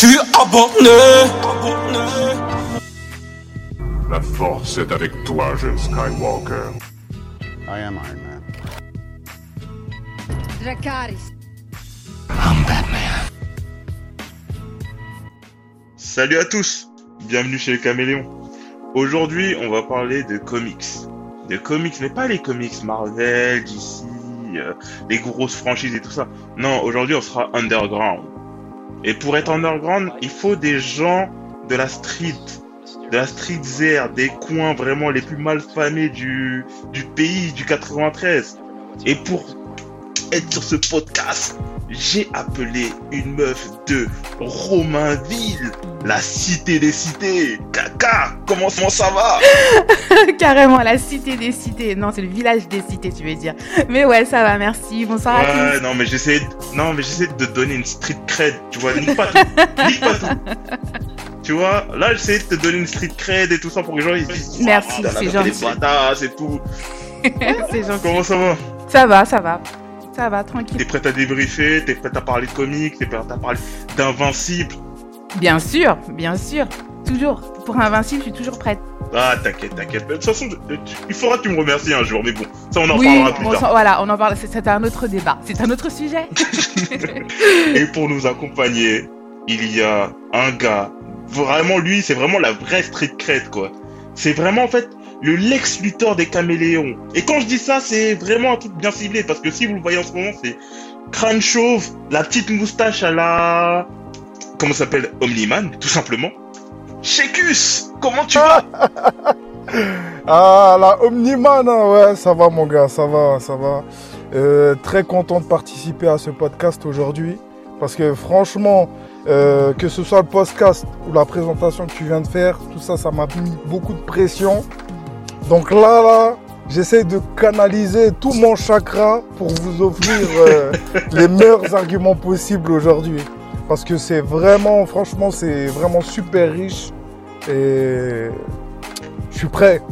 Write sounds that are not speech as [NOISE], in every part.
suis abonné. La force est avec toi, jeune Skywalker. I am Iron Man. Dracarys. I'm Batman. Salut à tous, bienvenue chez le Caméléon. Aujourd'hui, on va parler de comics. De comics, mais pas les comics Marvel, DC, euh, les grosses franchises et tout ça. Non, aujourd'hui, on sera underground. Et pour être underground, il faut des gens de la street, de la street zère, des coins vraiment les plus malfamés du, du pays, du 93. Et pour être sur ce podcast, j'ai appelé une meuf de Romainville, la cité des cités. Caca, comment ça va? [LAUGHS] Carrément, la cité des cités. Non, c'est le village des cités, tu veux dire. Mais ouais, ça va, merci. Bonsoir à tous. non mais j'essaie, de- non mais j'essaie de te donner une street cred, tu vois, nique pas tout, nique pas tout. Tu vois, là j'essaie de te donner une street cred et tout ça pour que les gens ils se disent. Merci, Ah, c'est gentil. et tout. [LAUGHS] c'est gentil. Comment ça va? Ça va, ça va. Ça va, tranquille. T'es prête à débriefer, t'es prête à parler de comics, t'es prête à parler d'invincible. Bien sûr, bien sûr. Toujours. Pour Invincible, je suis toujours prête. Ah t'inquiète, t'inquiète. De toute façon, il faudra que tu me remercies un jour, mais bon, ça on en oui, parlera plus tard. voilà, on en parle. C'est c'est un autre débat. C'est un autre sujet. [LAUGHS] Et pour nous accompagner, il y a un gars, vraiment lui, c'est vraiment la vraie street cred, quoi. C'est vraiment, en fait, le Lex Luthor des caméléons. Et quand je dis ça, c'est vraiment un truc bien ciblé, parce que si vous le voyez en ce moment, c'est crâne chauve, la petite moustache à la... Comment ça s'appelle Omniman, tout simplement. Shekus, comment tu vas? [LAUGHS] Ah, la Omniman, hein, ouais, ça va mon gars, ça va, ça va. Euh, très content de participer à ce podcast aujourd'hui. Parce que franchement, euh, que ce soit le podcast ou la présentation que tu viens de faire, tout ça, ça m'a mis beaucoup de pression. Donc là, là, j'essaie de canaliser tout mon chakra pour vous offrir euh, [LAUGHS] les meilleurs arguments possibles aujourd'hui. Parce que c'est vraiment, franchement, c'est vraiment super riche. Et je suis prêt.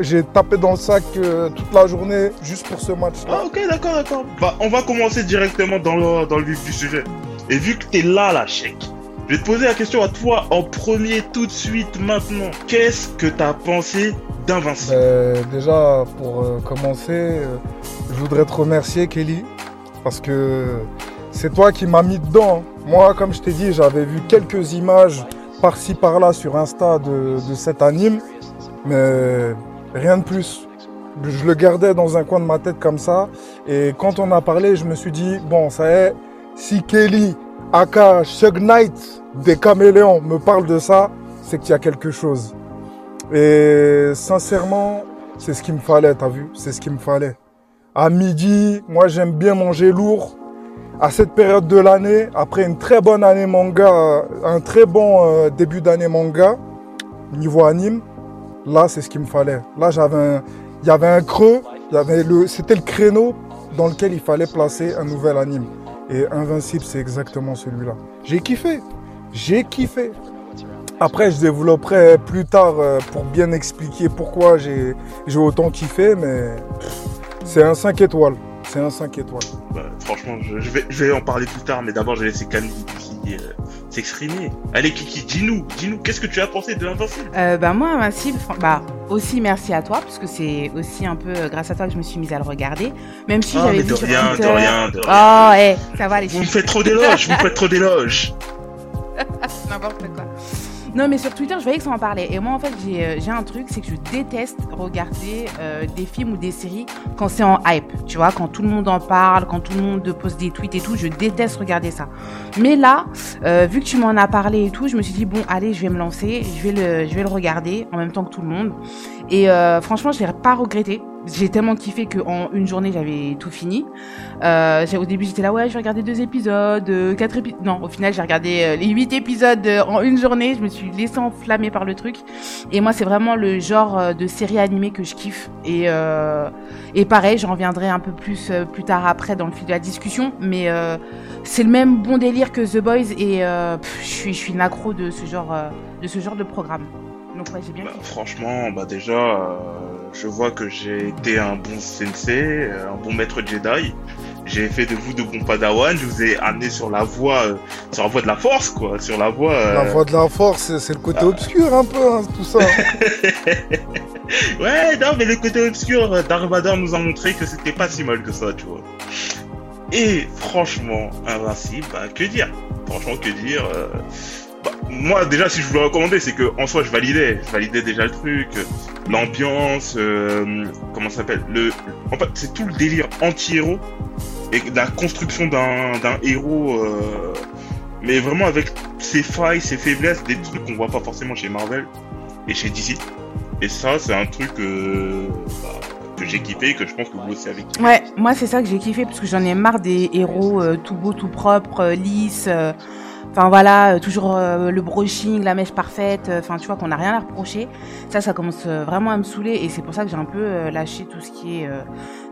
J'ai tapé dans le sac euh, toute la journée juste pour ce match-là. Ah ok, d'accord, d'accord. Bah, on va commencer directement dans le, dans le vif du sujet. Et vu que t'es là, la chèque, je vais te poser la question à toi en premier, tout de suite, maintenant. Qu'est-ce que t'as pensé Euh, déjà, pour euh, commencer, euh, je voudrais te remercier, Kelly, parce que c'est toi qui m'as mis dedans. Moi, comme je t'ai dit, j'avais vu quelques images par-ci par-là sur Insta de, de cet anime, mais rien de plus. Je le gardais dans un coin de ma tête comme ça, et quand on a parlé, je me suis dit, bon, ça est, si Kelly, aka Shug Knight des Caméléons, me parle de ça, c'est qu'il y a quelque chose. Et sincèrement, c'est ce qu'il me fallait, t'as vu? C'est ce qu'il me fallait. À midi, moi j'aime bien manger lourd. À cette période de l'année, après une très bonne année manga, un très bon euh, début d'année manga, niveau anime, là c'est ce qu'il me fallait. Là j'avais un, il y avait un creux, c'était le créneau dans lequel il fallait placer un nouvel anime. Et Invincible, c'est exactement celui-là. J'ai kiffé, j'ai kiffé. Après, je développerai plus tard euh, pour bien expliquer pourquoi j'ai j'ai autant kiffé, mais c'est un 5 étoiles. C'est un 5 étoiles. Bah, Franchement, je, je vais, je vais en parler plus tard, mais d'abord, je vais laisser Camille qui, euh, s'exprimer. Allez, Kiki, dis-nous, dis-nous, qu'est-ce que tu as pensé de l'Invincible? Euh, bah moi, Invincible, bah aussi merci à toi, parce que c'est aussi un peu euh, grâce à toi que je me suis mise à le regarder. Même si Ah, j'avais mais vu de sur rien, de Twitter- rien, de rien. Oh, eh, ça va les Vous me faites trop d'éloges, vous me faites trop d'éloges. [LAUGHS] N'importe quoi. Non, mais sur Twitter, je voyais que ça en parlait. Et moi, en fait, j'ai euh, un truc, c'est que je déteste regarder euh, des films ou des séries quand c'est en hype. Tu vois, quand tout le monde en parle, quand tout le monde poste des tweets et tout, je déteste regarder ça. Mais là, euh, vu que tu m'en as parlé et tout, je me suis dit, bon, allez, je vais me lancer, je vais le, je vais le regarder en même temps que tout le monde. Et franchement, je l'ai pas regretté. J'ai tellement kiffé qu'en une journée, j'avais tout fini. Euh, au début, j'étais là, ouais, je vais regarder deux épisodes, euh, quatre épisodes. Non, au final, j'ai regardé euh, les huit épisodes en une journée. Je me suis laissé enflammer par le truc. Et moi, c'est vraiment le genre de série animée que je kiffe. Et, et pareil, j'en reviendrai un peu plus plus tard après dans le fil de la discussion. Mais c'est le même bon délire que The Boys. Et pff, je suis je suis une accro de ce genre de ce genre de programme. Donc ouais, j'ai bien Bah, franchement, bah déjà, je vois que j'ai été un bon sensei, euh, un bon maître Jedi. j'ai fait de vous de bons padawans, je vous ai amené sur la voie, euh, sur la voie de la force, quoi, sur la voie. euh, La voix de la force, c'est- le côté obscur un peu, hein, tout ça. [LAUGHS] Ouais, non, mais le côté obscur, euh, Dark Vador nous a montré que c'était pas si mal que ça, tu vois. Et franchement, Invincible, bah, que dire? Franchement, que dire euh, Moi, déjà, si je voulais recommander, c'est que en soi, je validais. Je validais déjà le truc, euh, l'ambiance, euh, comment ça s'appelle le, En fait, c'est tout le délire anti-héros et la construction d'un d'un héros, euh, mais vraiment avec ses failles, ses faiblesses, des trucs qu'on voit pas forcément chez Marvel et chez DC. Et ça, c'est un truc euh, bah, que j'ai kiffé et que je pense que vous aussi avez kiffé. Ouais, moi c'est ça que j'ai kiffé parce que j'en ai marre des héros euh, tout beau, tout propre, euh, lisses. Enfin voilà, euh, toujours euh, le brushing, la mèche parfaite. euh, Enfin tu vois qu'on n'a rien à reprocher. Ça, ça commence vraiment à me saouler et c'est pour ça que j'ai un peu lâché tout ce qui est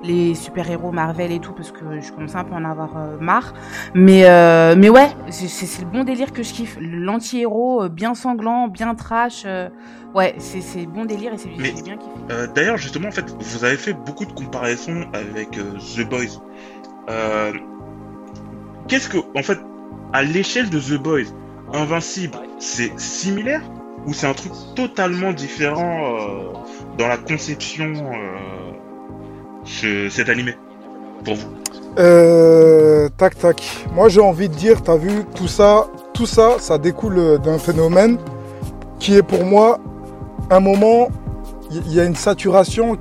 les super héros Marvel et tout parce que je commence un peu à en avoir marre. Mais euh, mais ouais, c'est le bon délire que je kiffe. L'anti-héros bien sanglant, bien trash. euh, ouais, c'est bon délire et c'est bien kiffé. Euh, D'ailleurs, justement, en fait, vous avez fait beaucoup de comparaisons avec The Boys. Qu'est-ce que, en fait, à l'échelle de The Boys, Invincible, c'est similaire ou c'est un truc totalement différent euh, dans la conception euh, ce- cet animé pour vous? Euh, tac tac. Moi j'ai envie de dire, t'as vu, tout ça, tout ça, ça découle d'un phénomène qui est pour moi un moment, il y, a une saturation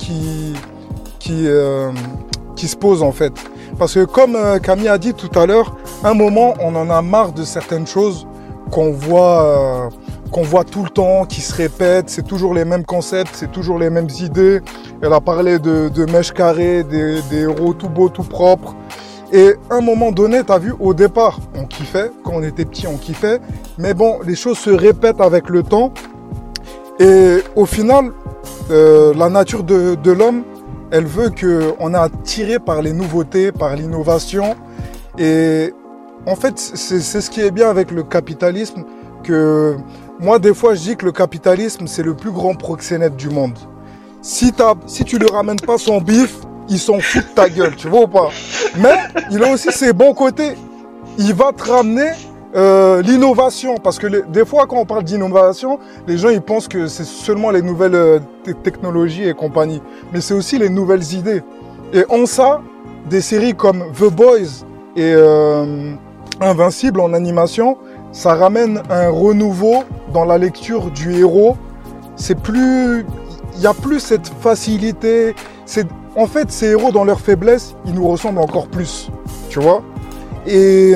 euh, qui se pose en fait. Parce que comme euh, Camille a dit tout à l'heure, un moment on en a marre de certaines choses qu'on voit, euh, qu'on voit tout le temps, qui se répètent, c'est toujours les mêmes concepts, c'est toujours les mêmes idées. Elle a parlé de, mèches carrées, des, des héros tout beaux, tout propres. Et à un moment donné, tu as vu, au départ, on kiffait. Quand on était petit, on kiffait. Mais bon, les choses se répètent avec le temps. Et au final, euh, la nature de l'homme, elle veut qu'on est attiré par les nouveautés, par l'innovation. Et en fait, c'est ce qui est bien avec le capitalisme, que moi, des fois, je dis que le capitalisme, c'est le plus grand proxénète du monde. Si, tu lui ramènes pas son bif, il s'en fout de ta gueule, tu vois ou pas? Mais il a aussi ses bons côtés. Il va te ramener euh, l'innovation, parce que des fois, quand on parle d'innovation, les gens ils pensent que c'est seulement les nouvelles euh, te- technologies et compagnie, mais c'est aussi les nouvelles idées. Et en ça, des séries comme The Boys et euh, Invincible en animation, ça ramène un renouveau dans la lecture du héros. C'est plus, il y a plus cette facilité. C'est, en fait, ces héros dans leur faiblesse, ils nous ressemblent encore plus, tu vois. Et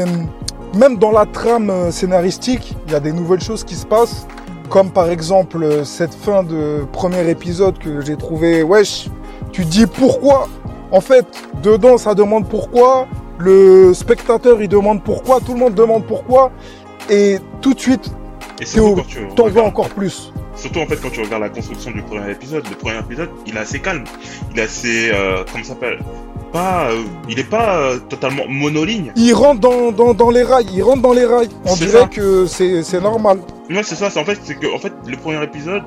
même dans la trame euh, scénaristique, il y a des nouvelles choses qui se passent, comme par exemple euh, cette fin de premier épisode que j'ai trouvé, wesh, tu dis pourquoi? En fait, dedans, ça demande pourquoi. Le spectateur, il demande pourquoi. Tout le monde demande pourquoi. Et tout de suite, t'en veux encore plus. Surtout en fait quand tu regardes la construction du premier épisode, le premier épisode, il est assez calme, il est assez, euh, comment ça s'appelle, pas, euh, il est pas euh, totalement monoligne. Il rentre dans, dans, dans les rails. Il rentre dans les rails. On dirait ça. que c'est c'est normal. Non, c'est ça, c'est en fait, c'est que en fait le premier épisode,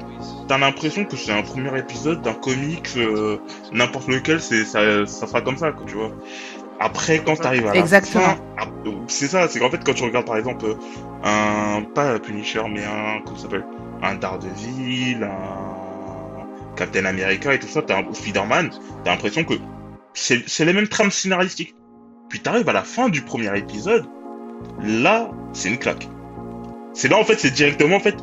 t'as l'impression que c'est un premier épisode d'un comics, euh, n'importe lequel, c'est ça, ça sera comme ça, quoi, tu vois. Après, quand t'arrives à la Exactement. fin, ah, c'est ça, c'est qu'en fait quand tu regardes par exemple euh, un, pas un Punisher, mais un, comment ça s'appelle, un Daredevil, un Captain America et tout ça, t'as un Spider-Man, t'as l'impression que c'est les mêmes trames scénaristiques. Puis t'arrives à la fin du premier épisode, là, c'est une claque. C'est là en fait, c'est directement en fait,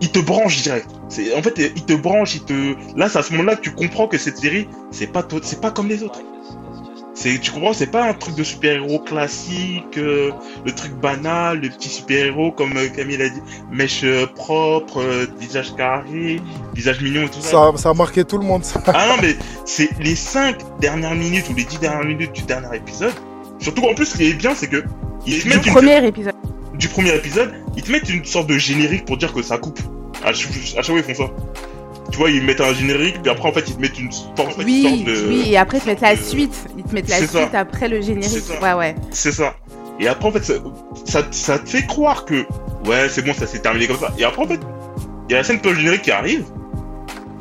il te branche direct. C'est en fait, il te branche, il te. Là, c'est à ce moment-là que tu comprends que cette série, c'est pas c'est pas comme les autres. C'est, tu comprends, c'est pas un truc de super-héros classique, euh, le truc banal, le petit super-héros comme euh, Camille a dit, mèche euh, propre, euh, visage carré, visage mignon et tout ça. Ça, ça a marqué tout le monde. ça. Ah non, mais c'est les 5 dernières minutes ou les 10 dernières minutes du dernier épisode. Surtout en plus, ce qui est bien, c'est que ils te Du une- premier épisode. du premier épisode, ils te mettent une sorte de générique pour dire que ça coupe. À chaque, à chaque fois, ils font ça. Tu vois, ils mettent un générique, puis après, en fait, ils te mettent une, une Oui, sorte de. oui, et après ils te mettent la suite. Ils te mettent la ça. suite après le générique. Ouais, ouais. C'est ça. Et après, en fait, ça, ça, ça te fait croire que, ouais, c'est bon, ça s'est terminé comme ça. Et après, en fait, il y a la scène post-générique qui arrive.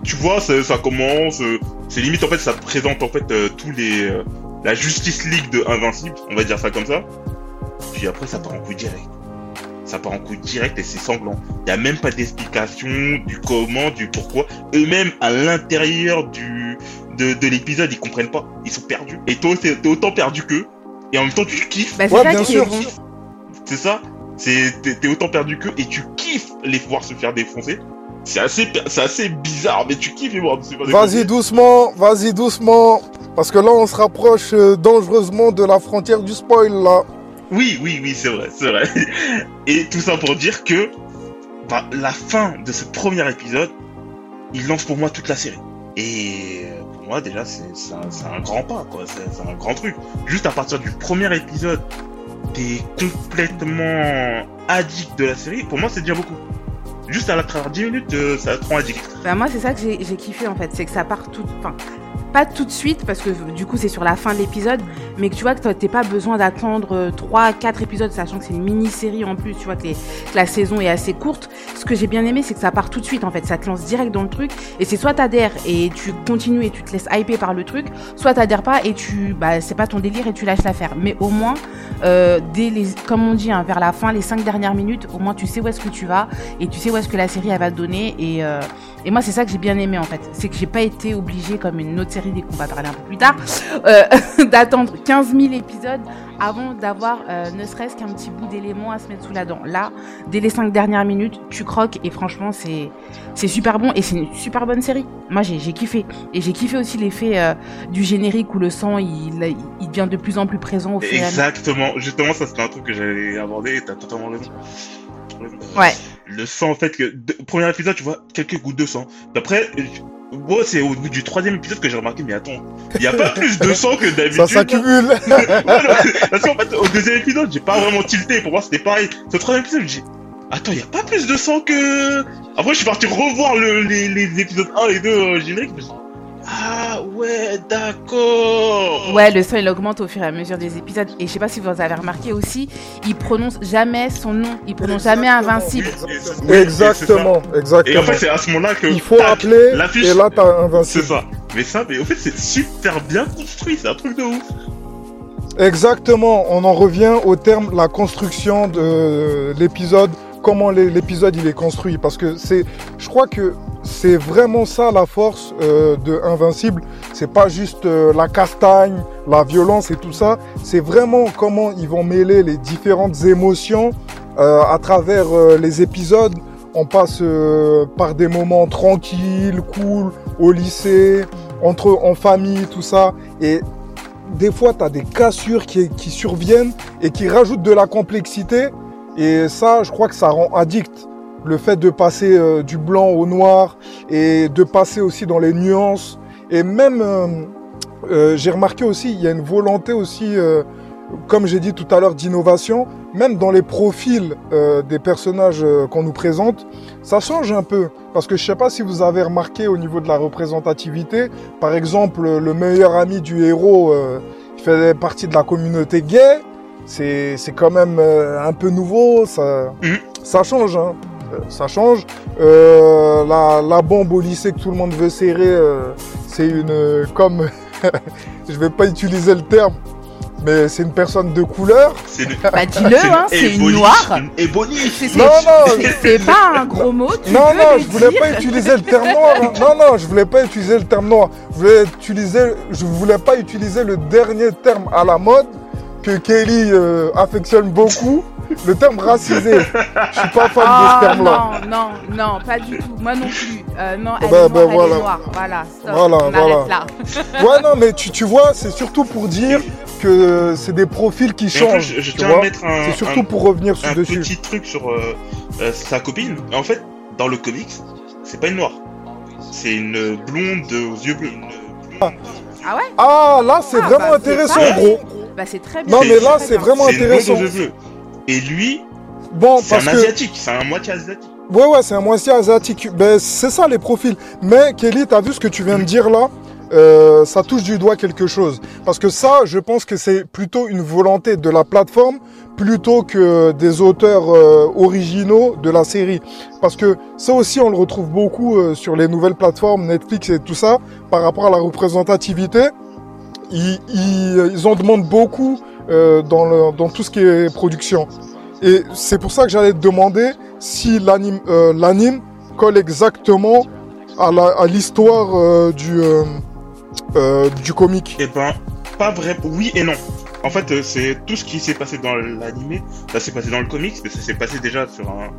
Tu vois, ça, ça commence. euh, c'est limite, en fait, ça te présente, en fait, euh, tous les. euh, la Justice League de Invincible, on va dire ça comme ça. Puis après, ça part en coup direct. Ça part en coup direct et c'est sanglant. Il n'y a même pas d'explication du comment, du pourquoi. Eux-mêmes, à l'intérieur du de, de l'épisode, ils comprennent pas. Ils sont perdus. Et toi, t'es autant perdu qu'eux. Et en même temps, tu kiffes. Bah, c'est Ouais, ça bien sûr. C'est ça. C'est t'es autant perdu qu'eux et tu kiffes les voir se faire défoncer. C'est assez, c'est assez bizarre, mais tu kiffes les voir se faire défoncer. Vas-y doucement, vas-y doucement. Parce que là, on se rapproche euh, dangereusement de la frontière du spoil, là. Oui, oui, oui, c'est vrai, c'est vrai. Et tout ça pour dire que bah, la fin de ce premier épisode, il lance pour moi toute la série. Et euh, pour moi, déjà, c'est un, grand pas, quoi. C'est un grand truc. Juste à partir du premier épisode, t'es complètement addict de la série. Pour moi, c'est déjà beaucoup. Juste à la travers 10 minutes, euh, ça te rend addict. Bah moi c'est ça que j'ai j'ai kiffé en fait, c'est que ça part tout, enfin pas tout de suite parce que du coup c'est sur la fin de l'épisode, mais que tu vois que t'es pas besoin d'attendre 3 4 épisodes sachant que c'est une mini-série en plus, tu vois que la saison est assez courte. Ce que j'ai bien aimé c'est que ça part tout de suite en fait, ça te lance direct dans le truc et c'est soit t'adhères et tu continues et tu te laisses hyper par le truc, soit t'adhères pas et tu bah c'est pas ton délire et tu lâches l'affaire. Mais au moins euh, dès les comme on dit hein, vers la fin les 5 dernières minutes, au moins tu sais où est-ce que tu vas et tu sais où est-ce que la série elle va te donner et euh, et moi, c'est ça que j'ai bien aimé en fait. C'est que j'ai pas été obligée, comme une autre série dès qu'on va parler un peu plus tard, [LAUGHS] euh, [LAUGHS] d'attendre 15 000 épisodes avant d'avoir euh, ne serait-ce qu'un petit bout d'éléments à se mettre sous la dent. Là, dès les 5 dernières minutes, tu croques et franchement, c'est c'est super bon et c'est une super bonne série. Moi, j'ai j'ai kiffé. Et j'ai kiffé aussi l'effet euh, du générique où le sang, il, il devient de plus en plus présent au fur et à mesure. Exactement. Justement, ça c'était un truc que j'allais aborder et t'as totalement raison. Ouais. Le sang, en fait, que de- premier épisode, tu vois quelques gouttes de sang. D'après, moi, c'est au bout du troisième épisode que j'ai remarqué, mais attends, il y a pas [LAUGHS] plus de sang que d'habitude. Ça s'accumule. [LAUGHS] Parce qu'en fait, au deuxième épisode, j'ai pas vraiment tilté. Pour moi, c'était pareil. Ce troisième épisode, j'ai attends, il y a pas plus de sang que. Après, je suis parti revoir le, les, les épisodes 1 et 2 euh, génériques. Ah ouais, d'accord. Ouais, le son il augmente au fur et à mesure des épisodes. Et je sais pas si vous avez remarqué aussi, il prononce jamais son nom. Il prononce jamais invincible. C'est- c'est Exactement, exactement. Et en fait, c'est à ce moment-là que. Il faut tac, appeler l'affiche. et là t'as C'est invincible. ça. Mais ça, mais en fait, c'est super bien construit. C'est un truc de ouf. Exactement, on en revient au terme la construction de l'épisode, comment l'é- l'épisode il est construit, parce que c'est, je crois que c'est vraiment ça la force euh, de Invincible. C'est pas juste euh, la castagne, la violence et tout ça. C'est vraiment comment ils vont mêler les différentes émotions euh, à travers les épisodes. On passe par des moments tranquilles, cool, au lycée, entre en famille, tout ça, et des fois, tu as des cassures qui, qui surviennent et qui rajoutent de la complexité. Et ça, je crois que ça rend addict. Le fait de passer euh, du blanc au noir et de passer aussi dans les nuances. Et même, euh, euh, j'ai remarqué aussi, il y a une volonté aussi, comme j'ai dit tout à l'heure, d'innovation. Même dans les profils des personnages qu'on nous présente, ça change un peu. Parce que je sais pas si vous avez remarqué au niveau de la représentativité, par exemple, le meilleur ami du héros qui fait partie de la communauté gay, c'est c'est quand même euh, un peu nouveau, ça, Mhm. ça change, hein. Euh, ça change. Euh, la, la bombe au lycée que tout le monde veut serrer, euh, c'est une euh, comme [LAUGHS] je vais pas utiliser le terme, mais c'est une personne de couleur. C'est une. Bah dis-le, hein, c'est une noire. Une éboniche. C'est- Non, non, c'est- C'est pas un gros mot. Tu Non, non, je voulais dire. pas utiliser le terme noir. hein. Non, non, je voulais pas utiliser le terme noir. Je voulais utiliser, je voulais pas utiliser le dernier terme à la mode que Kelly euh, affectionne beaucoup, le terme racisé. Je suis pas fan de ce Ah terme-là. non, non, non, pas du tout. Moi non plus. Euh, non, elle Bah, est noire, bah, elle voilà. est noire. Voilà, stop. Voilà, on voilà. arrête là. [LAUGHS] Ouais, non, mais tu, tu vois, c'est surtout pour dire que c'est des profils qui en changent. je, tiens à mettre un, C'est surtout un- pour revenir sur un dessus. petit truc sur euh, euh, sa copine. En fait, dans le comics, c'est pas une noire. C'est une blonde aux yeux bleus. Ah ouais? Ah, là, c'est Ah, vraiment bah, intéressant, gros. Bah c'est très bien. Non, mais là, c'est vraiment intéressant. Et lui, Bon, c'est un que. asiatique. C'est un moitié asiatique. Ouais, ouais, c'est un moitié asiatique. Ben, c'est ça les profils. Mais Kelly, t'as vu ce que tu viens de dire là? Euh, Ça touche du doigt quelque chose. Parce que ça, je pense que c'est plutôt une volonté de la plateforme plutôt que des auteurs euh, originaux de la série. Parce que ça aussi, on le retrouve beaucoup euh, sur les nouvelles plateformes, Netflix et tout ça, par rapport à la représentativité. Ils, ils- en demandent beaucoup euh, dans, tout ce qui est production. Et c'est pour ça que j'allais te demander si l'anime euh, colle exactement à l'histoire euh, du, euh, du comic. Eh ben, pas vrai. Oui et non. En fait, euh, c'est tout ce qui s'est passé dans l'animé, ça s'est passé dans le comics, mais ça s'est passé déjà sur un,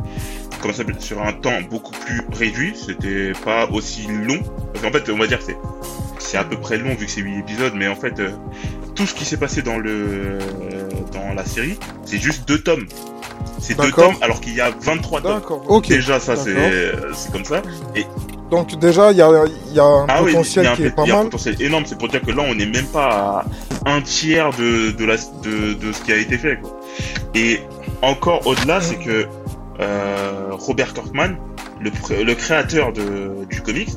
comment ça sur un temps beaucoup plus réduit. C'était pas aussi long. Parce qu'en fait, on va dire que c'est, c'est à peu près long vu que c'est 8 épisodes, mais en fait, euh, tout ce qui s'est passé dans le, euh, dans la série, c'est juste deux tomes. C'est deux tomes alors qu'il y a 23 tomes. D'accord. Ok. Déjà, ça, c'est comme ça. Donc déjà, il y a, il y a un Ah potentiel il y a un, qui est pas il y a un mal. potentiel énorme. C'est pour dire que là, on n'est même pas à un tiers de, de, la, de, de ce qui a été fait. Quoi. Et encore au-delà, c'est que euh, Robert Kirkman, le, créateur de, du comics,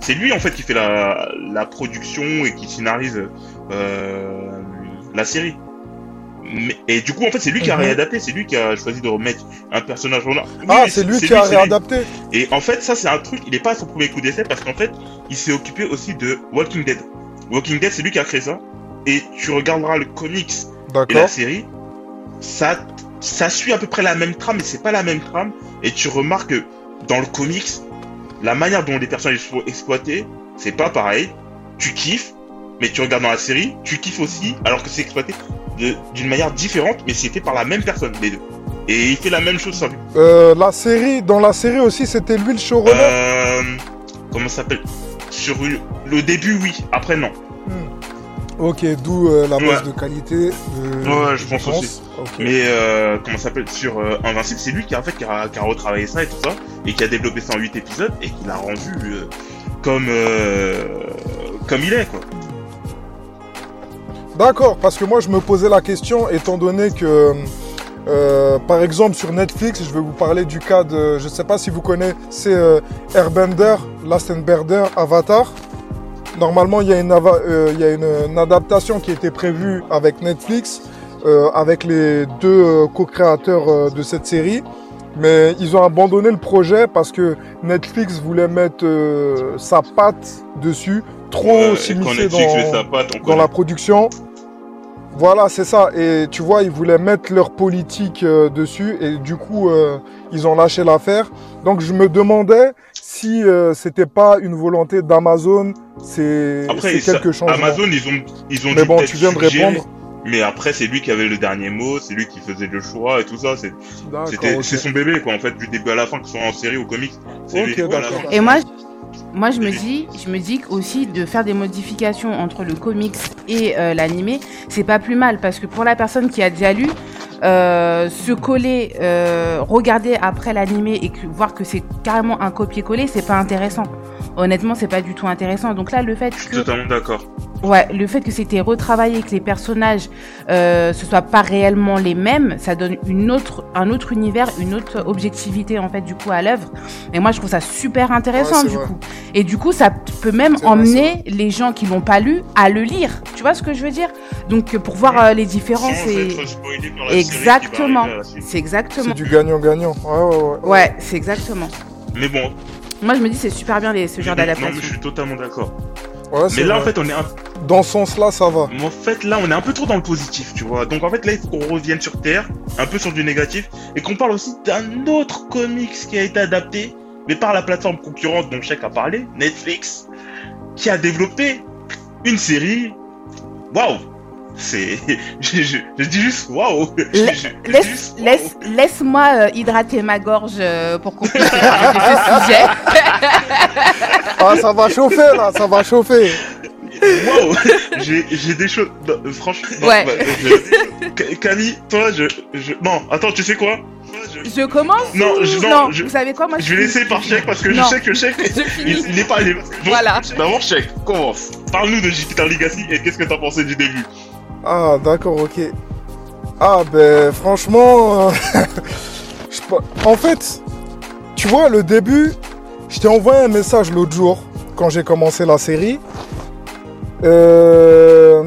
c'est lui en fait qui fait la, la production et qui scénarise euh, la série. Et du coup, en fait, c'est lui qui a Mhm. réadapté, c'est lui qui a choisi de remettre un personnage au Oui, Ah, c'est lui qui a lui. réadapté. Et en fait, ça, c'est un truc, il est pas à son premier coup d'essai parce qu'en fait, il s'est occupé aussi de Walking Dead. Walking Dead, c'est lui qui a créé ça. Et tu regarderas le comics et la série, ça, ça suit à peu près la même trame, mais c'est pas la même trame. Et tu remarques que dans le comics, la manière dont les personnages sont exploités, c'est pas pareil. Tu kiffes, mais tu regardes dans la série, tu kiffes aussi, alors que c'est exploité d'une manière différente, mais c'est fait par la même personne, les deux. Et il fait la même chose lui. Euh, la série, dans la série aussi, c'était lui le showrunner. Euh, comment ça s'appelle? Sur le début, oui. Après, non. Ok, d'où euh, la Ouais. de qualité. de- Ouais, je pense aussi. Mais euh, comment ça s'appelle? Sur Invincible, c'est lui qui a, en fait, qui, a, qui a retravaillé ça et tout ça, et qui a développé ça en 8 épisodes, et qui l'a rendu comme, comme il est, quoi. D'accord, parce que moi je me posais la question, étant donné que, euh, par exemple sur Netflix, je vais vous parler du cas de, je sais pas si vous connaissez euh, Airbender, Last Airbender, Avatar. Normalement, il y a, euh, a une, adaptation qui était prévue avec Netflix, euh, avec les deux co-créateurs de cette série. Mais ils ont abandonné le projet parce que Netflix voulait mettre sa patte dessus, trop Euh, s'immiscer dans la production. Voilà, c'est ça. Et tu vois, ils voulaient mettre leur politique euh, dessus et du coup, euh, ils ont lâché l'affaire. Donc, je me demandais si euh, c'était pas une volonté d'Amazon, c'est quelques changements. Amazon, ils ont, ils ont Mais dû bon, tu viens de répondre. Mais après, c'est lui qui avait le dernier mot, c'est lui qui faisait le choix et tout ça. C'est D'accord, c'était- ok. c'est son bébé, quoi, en fait, du début à la fin, que ce soit en série ou comics. C'est Ok, lui. Voilà. Et moi, moi je me dis, je me dis aussi de faire des modifications entre le comics et euh, l'animé, c'est pas plus mal parce que pour la personne qui a déjà lu, euh, se coller, euh, regarder après l'animé et voir que c'est carrément un copier-coller, c'est pas intéressant. Honnêtement, c'est pas du tout intéressant. Donc là, le fait Je suis que totalement d'accord. Ouais, le fait que c'était retravaillé, que les personnages euh, ce soient pas réellement les mêmes, ça donne une autre, un autre univers, une autre objectivité en fait du coup à l'œuvre. Et moi je trouve ça super intéressant Ouais, c'est du vrai. coup. Et du coup ça peut même C'est vrai, emmener les gens qui l'ont pas lu à le lire. Tu vois ce que je veux dire? Donc euh, pour voir euh, les différences et exactement, c'est C'est exactement. du gagnant-gagnant. Ouais, ouais, ouais. Ouais, c'est exactement. Mais bon, Moi je me dis c'est super bien les, ce genre non, mais je d'adaptation. suis totalement d'accord. Ouais, c'est Mais là, en vrai. fait, on est un Dans ce sens-là, ça va. Mais en fait, là, on est un peu trop dans le positif, tu vois. Donc, en fait, là, il faut qu'on revienne sur Terre, un peu sur du négatif, et qu'on parle aussi d'un autre comics qui a été adapté, mais par la plateforme concurrente dont Shaq a parlé, Netflix, qui a développé une série. Waouh C'est. [LAUGHS] Je, je, je dis juste waouh Laisse, laisse-moi euh, hydrater ma gorge euh, pour qu'on puisse parler de ce sujet. [LAUGHS] Ah, ça va chauffer, là, ça va chauffer. Waouh [LAUGHS] J'ai j'ai des choses. non, euh, franchement. non, Ouais. bah, je- Camille, toi, je, je. Non, attends, tu sais quoi? Je- Je commence Non, je- non, je- vous savez quoi moi Je vais laisser par chèque parce que Non. je sais que chèque, il, finis. il est pas allé. Donc, Voilà. D'abord chèque, commence. Parle-nous de Jupiter Legacy et qu'est-ce que t'as pensé du début? Ah, d'accord, ok. Ah, ben, franchement, euh, [LAUGHS] en fait, tu vois, le début, je t'ai envoyé un message l'autre jour, quand j'ai commencé la série. Euh,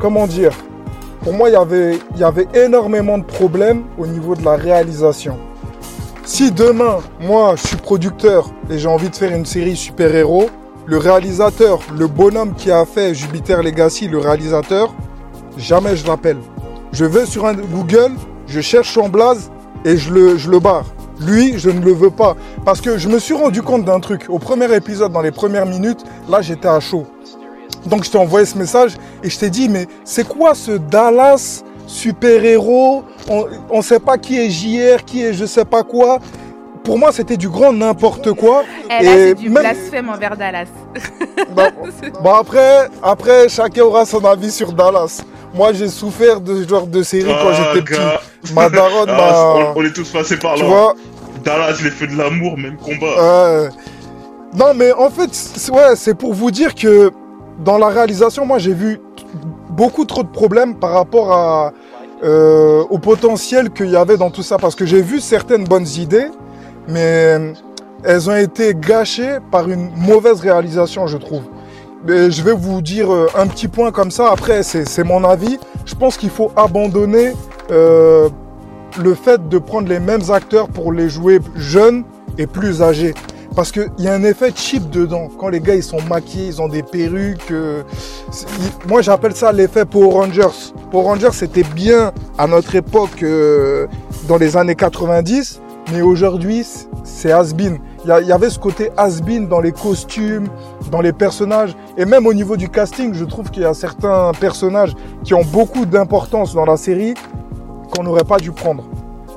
comment dire? Pour moi, il y avait- il y avait énormément de problèmes au niveau de la réalisation. Si demain, moi, je suis producteur et j'ai envie de faire une série super-héros, le réalisateur, le bonhomme qui a fait Jupiter Legacy, le réalisateur, jamais je l'appelle. Je vais sur un Google, je cherche son blaze et je le, je le barre. Lui, je ne le veux pas. Parce que je me suis rendu compte d'un truc. Au premier épisode, dans les premières minutes, là, j'étais à chaud. Donc, je t'ai envoyé ce message et je t'ai dit, mais c'est quoi ce Dallas super-héros? On ne sait pas qui est JR, qui est je sais pas quoi. Pour moi, c'était du grand n'importe quoi. Eh, là, c'est du blasphème envers Dallas. [LAUGHS] Bah, [LAUGHS] bah après, après, chacun aura son avis sur Dallas. Moi, j'ai souffert de ce genre de série quand Ah, j'étais petit. Ma daronne Ah, m'a... on, on est tous passés par Tu là. vois Dallas, les feux de l'amour, même combat. Euh, non, mais en fait, c'est- ouais, c'est pour vous dire que dans la réalisation, moi, j'ai vu beaucoup trop de problèmes par rapport à, euh, au potentiel qu'il y avait dans tout ça. Parce que j'ai vu certaines bonnes idées, mais euh, elles ont été gâchées par une mauvaise réalisation, je trouve. Je vais vous dire euh, un petit point comme ça. Après, c'est mon avis. Je pense qu'il faut abandonner euh, le fait de prendre les mêmes acteurs pour les jouer jeunes et plus âgés. Parce qu'il y a un effet cheap dedans. Quand les gars ils sont maquillés, ils ont des perruques. moi j'appelle ça l'effet Power Rangers. Power Rangers c'était bien à notre époque dans les années 90, mais aujourd'hui c'est has-been. Il y, avait ce côté has-been dans les costumes, dans les personnages, et même au niveau du casting, je trouve qu'il y a certains personnages qui ont beaucoup d'importance dans la série qu'on n'aurait pas dû prendre.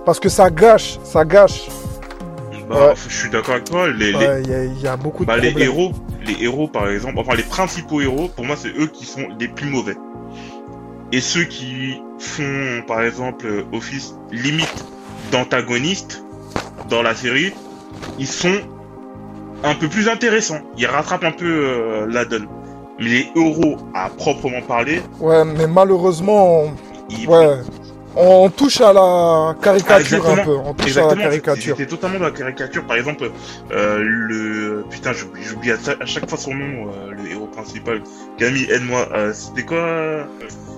Parce que ça gâche, ça gâche. Bah, Ouais. je suis d'accord avec toi. Les, les- Ouais, Il y, a- il y a beaucoup de bah, les problèmes. héros, les héros par exemple, enfin les principaux héros, pour moi c'est eux qui sont les plus mauvais. Et ceux qui font par exemple euh, office limite d'antagonistes dans la série, ils sont un peu plus intéressants. Ils rattrapent un peu euh, la donne. Mais les héros à proprement parler, Ouais, mais malheureusement, ils, ouais, on touche à la Ah, caricature un exactement. peu. On touche à la caricature. J'étais totalement dans la caricature. Par exemple, euh, le putain, j'oublie, à, cha- à chaque fois son nom, euh, le héros principal. Camille, aide-moi. Euh, c'était quoi?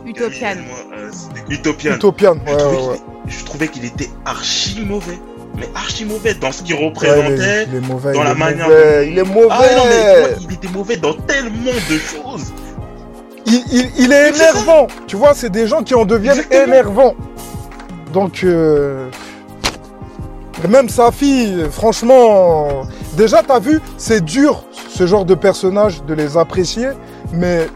Utopian. Camille, euh, c'était Utopian. Utopian, Je ouais, trouvais ouais, ouais. qu'il- Je trouvais qu'il était archi mauvais, mais archi mauvais dans ce qu'il Ouais, il, représentait. est, il est mauvais, dans il la est manière mauvais, dont- il est mauvais. Ah non, mais il était mauvais dans tellement de choses. il, il- il est énervant. Tu vois, c'est des gens qui en deviennent Exactement. énervants. Donc, euh, même sa fille, franchement, déjà, t'as vu, c'est dur, ce genre de personnage, de les apprécier. Mais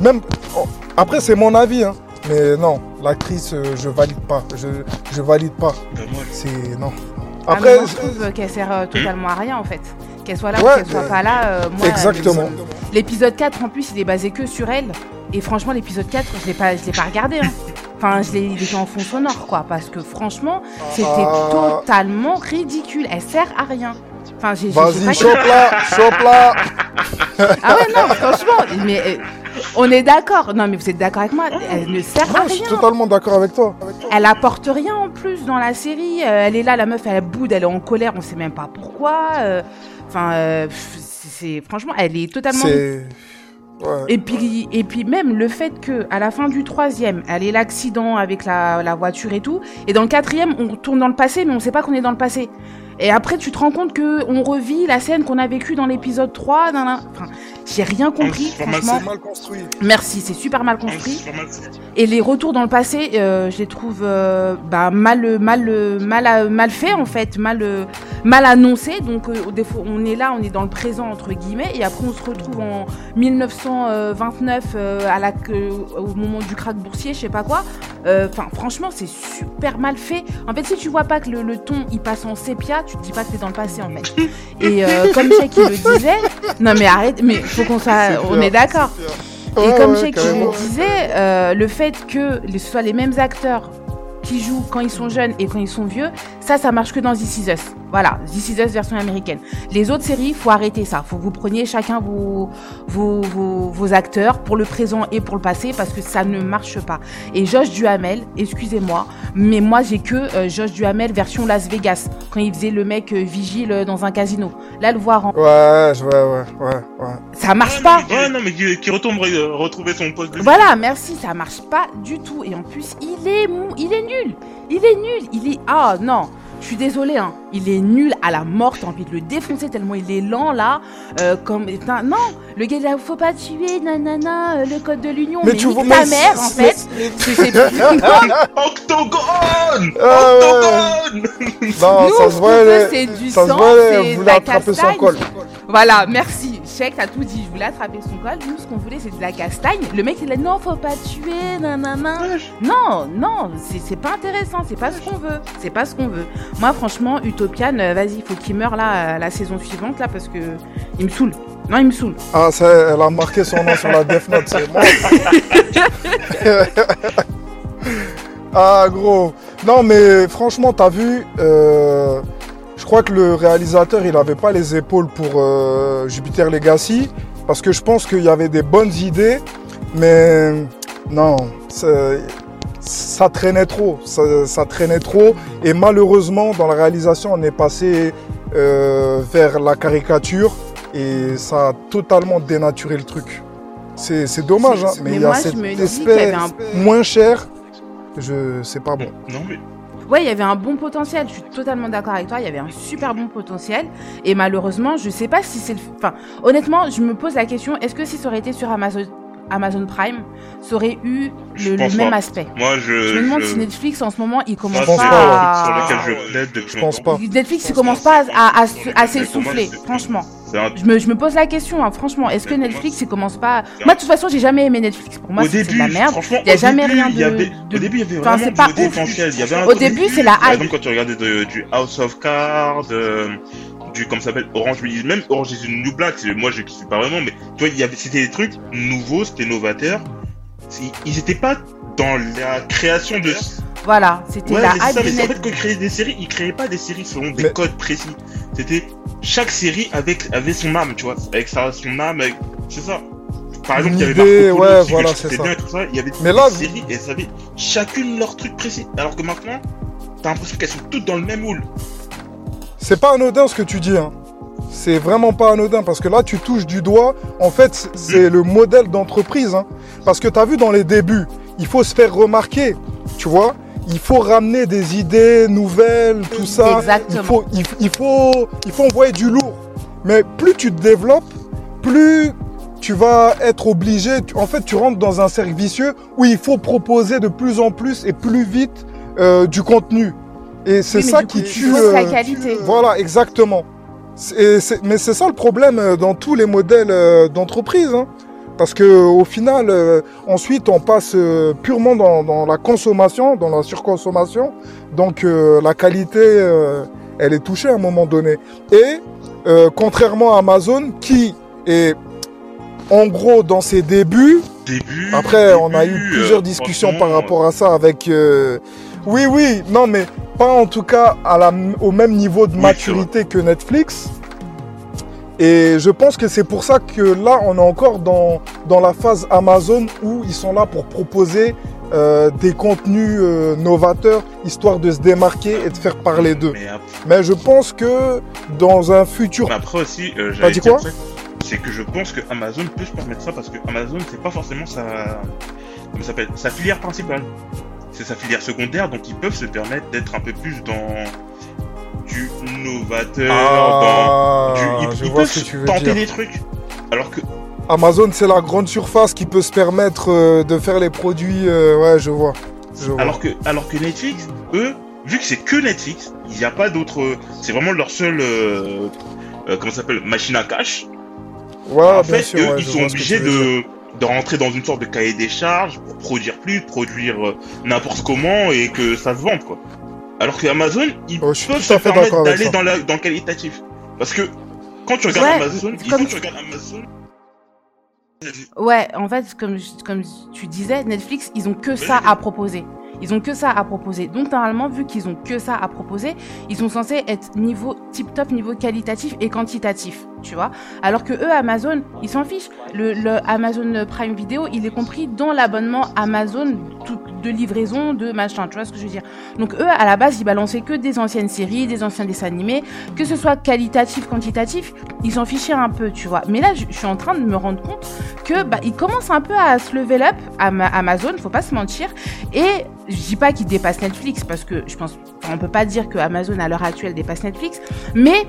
même, oh, après, c'est mon avis, hein. Mais non, l'actrice, euh, je valide pas. Je, je valide pas. Bah, C'est, non. Ah, Après, moi, je trouve qu'elle sert euh, totalement à rien en fait. Qu'elle soit là Ouais, ou qu'elle soit pas là, euh, moi. exactement. euh, L'épisode 4 en plus, il est basé que sur elle. Et franchement, l'épisode 4, je l'ai pas, je l'ai pas regardé. hein. Enfin, je l'ai, était en fond sonore, quoi. Parce que franchement, c'était Ah. totalement ridicule. Elle sert à rien. Enfin, j'ai, Vas-y, chope-la, chope-la. Ah ouais, non, franchement, mais on est d'accord. Non, mais vous êtes d'accord avec moi Elle ne sert à Non, je suis rien. totalement d'accord avec toi. Elle apporte rien en plus dans la série. Euh, elle est là, la meuf, elle boude, elle est en colère, on sait même pas pourquoi. Euh, Enfin, euh, c'est franchement, elle est totalement. Ouais. Et puis, et puis même le fait que à la fin du troisième, elle ait l'accident avec la, la voiture et tout, et dans le quatrième, on tourne dans le passé, mais on sait pas qu'on est dans le passé. Et après, tu te rends compte que on revit la scène qu'on a vécue dans l'épisode 3. nan, nan. Enfin, j'ai rien compris, c'est mal, construit. Merci, c'est super mal construit. mal. Et les retours dans le passé, euh, je les trouve euh, bah, mal, mal, mal, mal fait en fait, mal, mal annoncé. Donc euh, des fois, on est là, on est dans le présent entre guillemets, et après on se retrouve en 1929 euh, à la, que- au moment du krach boursier, je sais pas quoi. Enfin, franchement, c'est super mal fait. En fait, si tu vois pas que le, le ton il passe en sépia, tu te dis pas que t'es dans le passé en fait. Et euh, comme Cheikh il le disait, non mais arrête, mais faut qu'on soit, on est d'accord. Et Ouais, comme ouais, carrément. le disait, euh, le fait que ce soit les mêmes acteurs qui jouent quand ils sont jeunes et quand ils sont vieux, ça, ça marche que dans This Is Us. Voilà, This Is Us version américaine. Les autres séries, faut arrêter ça. Faut que vous preniez chacun vos, vos, vos, vos acteurs pour le présent et pour le passé parce que ça ne marche pas. Et Josh Duhamel, excusez-moi, mais moi j'ai que euh, Josh Duhamel version Las Vegas quand il faisait le mec euh, vigile euh, dans un casino. Là, le voir en... Ouais, je- ouais, ouais, ouais, ouais. ça marche Ouais, pas. mais Ouais, non, mais qui, qui retourne re- retrouver son poste de Voilà, merci, ça marche pas du tout. Et en plus, il est mou, il est nul. Il est nul. Il est. Ah non. Je suis désolée, hein. Il est nul à la mort. T'as envie de le défoncer tellement il est lent là. Euh, comme putain, non, le gars là, faut pas tuer, nanana, euh, le code de l'union. Mais Mais, tu vois, ta mère en c'est- fait. mais- [LAUGHS] C'est- [LAUGHS] Octogone Ah. Octogone Non, Nous, ça se voit, elle- c'est du ça se sang, voit, elle c'est de voulait la attraper son castagne. col. Voilà, merci. Check, t'as tout dit. Je voulais attraper son col. Nous, ce qu'on voulait, c'est de la castagne. Le mec, il a dit non, faut pas tuer, nanana. Non, non, c'est pas intéressant. C'est pas ce qu'on veut. C'est pas ce qu'on veut. Moi, franchement, Utopian, vas-y, faut qu'il meure là, euh, la saison suivante, là, parce que il me saoule. Non, il me saoule. Ah, ça, elle a marqué son nom sur la Death Note, c'est moi. [LAUGHS] ah, gros. Non, mais franchement, t'as vu, euh, je crois que le réalisateur, il avait pas les épaules pour euh, Jupiter Legacy, parce que je pense qu'il y avait des bonnes idées, mais non, ça, traînait trop, ça, ça traînait trop, et malheureusement, dans la réalisation, on est passé euh, vers la caricature, et ça a totalement dénaturé le truc. C'est dommage, hein, mais mais il y a moi, je cet me dis qu'il y avait aspect un- moins cher, je c'est pas bon. Non, mais Ouais, il y avait un bon potentiel. Je suis totalement d'accord avec toi. Il y avait un super bon potentiel. Et malheureusement, je sais pas si c'est le. Enfin, honnêtement, je me pose la question est-ce que si ça aurait été sur Amazon, Amazon Prime, ça aurait eu le, le même pas. aspect moi, je... Je me demande je- si Netflix en ce moment il commence pas pas. à. sur lequel je plaide depuis Je pense pas. Netflix il commence pas à, à, à s'essouffler, franchement. Un- Je me, je me pose la question, hein, franchement. Est-ce que Netflix il commence pas. Moi, de toute façon, j'ai jamais aimé Netflix. Pour moi, c'est de la merde. Il y a jamais début, rien de- avait- de- Au début, il y avait Enfin, vraiment c'est du pas ouf. Il y avait un Au début, c'est la Par hype. exemple, quand tu regardais de- du House of Cards, euh, du comme ça s'appelle Orange, Is- même Orange is the New Black. c'est- Moi, je kiffe pas vraiment, mais tu vois, il y avait, c'était des trucs nouveaux, c'était novateur. Ils étaient pas dans la création de. Voilà, c'était Ouais, la hype ça, mais c'est- en fait, quand ils créaient des séries, ils créaient pas des séries selon des Mais- codes précis. C'était chaque série avec avait son âme, tu vois, avec sa son âme, avec... c'est ça. Par exemple, il y avait Une Marco Polo ouais, aussi, voilà, ça. bien et tout ça. Il y avait Mais des là- séries et elles avaient chacune leur truc précis. Alors que maintenant, t'as l'impression qu'elles sont toutes dans le même moule. C'est pas anodin ce que tu dis, hein. C'est vraiment pas anodin parce que là tu touches du doigt. En fait, c'est- le modèle d'entreprise. hein. Parce que t'as vu dans les débuts, il faut se faire remarquer, tu vois. Il faut ramener des idées nouvelles, tout ça. Exactement. Il faut, il, il faut, il faut envoyer du lourd. Mais plus tu te développes, plus tu vas être obligé. tu- en fait, tu rentres dans un cercle vicieux où il faut proposer de plus en plus et plus vite euh, du contenu. Et c'est Oui, ça coup, qui tu tue. fausses la euh, qualité. voilà, exactement. Mais c'est ça le problème euh, dans tous les modèles euh, d'entreprise. hein. Parce que au final, euh, ensuite, on passe euh, purement dans, dans la consommation, dans la surconsommation. Donc euh, la qualité, euh, elle est touchée à un moment donné. Et euh, contrairement à Amazon, qui est en gros dans ses débuts, Début. après, on a eu plusieurs euh, discussions par rapport à ça avec. Oui, oui, non, mais pas en tout cas à la, au même niveau de Oui, maturité que Netflix. Et je pense que c'est pour ça que là, on est encore dans, dans la phase Amazon où ils sont là pour proposer euh, des contenus euh, novateurs, histoire de se démarquer et de faire parler d'eux. Mais après, Mais je pense que dans un futur mais après aussi, euh, dit quoi c'est que je pense que Amazon peut se permettre ça parce que Amazon, c'est pas forcément sa, comment ça s'appelle, sa filière principale. C'est sa filière secondaire, donc ils peuvent se permettre d'être un peu plus dans du novateur, Ah, dans du, ils, ils peuvent tenter des trucs. Alors que Amazon, c'est la grande surface qui peut se permettre euh, de faire les produits. euh, ouais, je vois. Je vois. Alors que, alors que Netflix, eux, vu que c'est que Netflix, il n'y a pas d'autre. C'est vraiment leur seule. Euh, euh, comment ça s'appelle? Machine à cash. ouais, en Ah, bien fait, sûr, eux, ouais, ils sont obligés de, de rentrer dans une sorte de cahier des charges pour produire plus, produire euh, n'importe comment et que ça se vende, quoi. Alors que Amazon, ils Oh, peuvent se permettre d'aller dans, la, dans le qualitatif. Parce que quand tu regardes Ouais, Amazon, comme- tu regardes Amazon. Ouais, en fait, comme, comme tu disais, Netflix, ils ont que ça à proposer. Ils ont que ça à proposer. Donc, normalement, vu qu'ils ont que ça à proposer, ils sont censés être niveau tip top, niveau qualitatif et quantitatif. Alors que eux, Amazon, ils s'en fichent. Le, Amazon Prime Video, il est compris dans l'abonnement Amazon de livraison, de machin, tu vois ce que je veux dire. Donc eux, à la base, ils balançaient que des anciennes séries, des anciens dessins animés, que ce soit qualitatif, quantitatif, ils s'en fichaient un peu, tu vois. Mais là, je suis en train de me rendre compte que bah, ils commencent un peu à se level up, Ama- Amazon, faut pas se mentir. Et je dis pas qu'ils dépassent Netflix parce que je pense, on peut pas dire que Amazon à l'heure actuelle dépasse Netflix, mais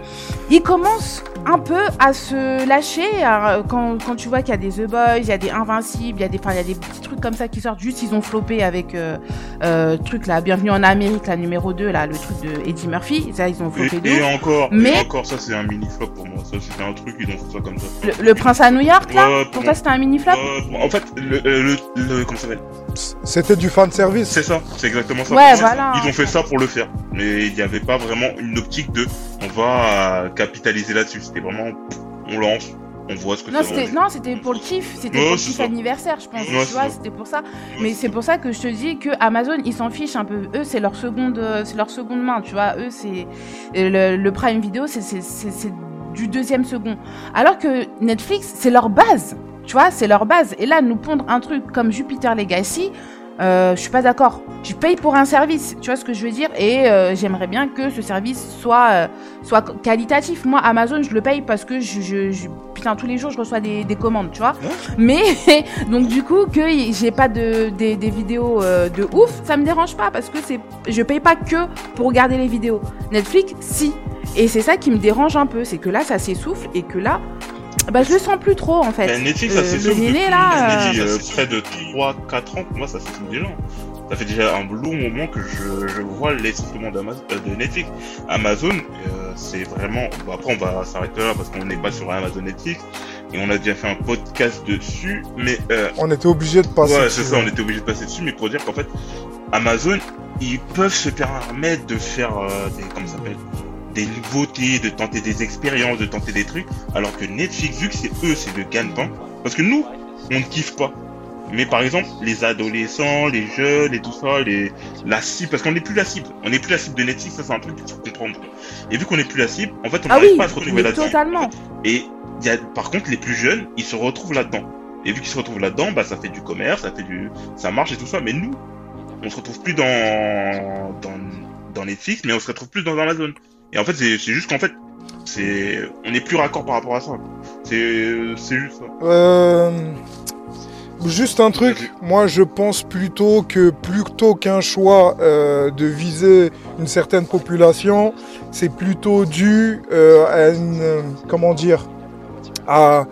ils commencent un peu à se lâcher à- quand, quand tu vois qu'il y a des The Boys, il y a des Invincibles, il y a des, enfin, il y a des petits trucs comme ça qui sortent. Juste, ils ont floppé avec euh, euh, truc là, Bienvenue en Amérique, la numéro 2, là, le truc de Eddie Murphy. Ça, ils ont floppé de Et, encore, Mais- et encore, ça c'est un mini flop pour moi. Ça c'était un truc, ils ont fait ça comme ça. Le, le prince à New York, là, Ouais, pour pour toi, c'était un mini flop? Euh, en fait, le, le, le, comment ça s'appelle? C'était du fan service. C'est ça, c'est exactement ça. Ouais, Pour moi, voilà. Ils ont fait ça pour le faire, mais il n'y avait pas vraiment une optique de on va euh, capitaliser là-dessus. C'était vraiment on lance, on voit ce que Non, ça c'était non, c'était pour le kiff, c'était pour le kiff ça. anniversaire, je pense. Ouais, tu vois, c'était pour ça. Mais c'est pour ça que je te dis que Amazon, ils s'en fichent un peu. Eux, c'est leur seconde, euh, c'est leur seconde main, tu vois. Eux, c'est euh, le, le Prime Video, c'est c'est c'est c'est du deuxième second. Alors que Netflix, c'est leur base, tu vois, c'est leur base. Et là, nous pondre un truc comme Jupiter Legacy. Euh, je suis pas d'accord. Tu payes pour un service, tu vois ce que je veux dire? Et euh, j'aimerais bien que ce service soit euh, soit qualitatif. Moi, Amazon, je le paye parce que je, je, je- putain tous les jours je reçois des, des commandes, tu vois. Mais [LAUGHS] donc du coup que j'ai pas de des, des vidéos euh, de ouf, ça me dérange pas parce que c'est je paye pas que pour regarder les vidéos. Netflix, si. Et c'est ça qui me dérange un peu, c'est que là ça s'essouffle et que là bah je le sens plus trop en fait. Ben, Netflix, ça Euh, c'est le néné, là, euh, près de 3-4 ans, pour moi ça s'essouffle déjà. Ça fait déjà un long moment que je, je vois l'essoufflement euh, de Netflix. Amazon, euh, c'est vraiment... bon, après on va s'arrêter là parce qu'on n'est pas sur Amazon Netflix et on a déjà fait un podcast dessus, mais euh, On était obligé de passer. ouais, dessus, c'est ça, on était obligé de passer dessus, mais pour dire qu'en fait, Amazon, ils peuvent se permettre de faire euh, des, comment ça s'appelle, des nouveautés, de tenter des expériences, de tenter des trucs, alors que Netflix, vu que c'est eux, c'est le gagne-pain, parce que nous, on ne kiffe pas. Mais par exemple, les adolescents, les jeunes et tout ça, les, la cible, parce qu'on n'est plus la cible. On n'est plus la cible de Netflix, ça c'est un truc qu'il faut comprendre. Et vu qu'on n'est plus la cible, en fait, on Ah n'arrive oui, pas à se retrouver là-dedans. totalement. Et y a, par contre, les plus jeunes, ils se retrouvent là-dedans. Et vu qu'ils se retrouvent là-dedans, bah, ça fait du commerce, ça fait du, ça marche et tout ça. Mais nous, on se retrouve plus dans, dans, dans Netflix, mais on se retrouve plus dans Amazon. Et en fait, c'est, juste qu'en fait, c'est, on n'est plus raccord par rapport à ça. C'est, juste ça. Euh, Juste un truc, moi je pense plutôt que plutôt qu'un choix euh, de viser une certaine population, c'est plutôt dû euh, à une, comment dire, à,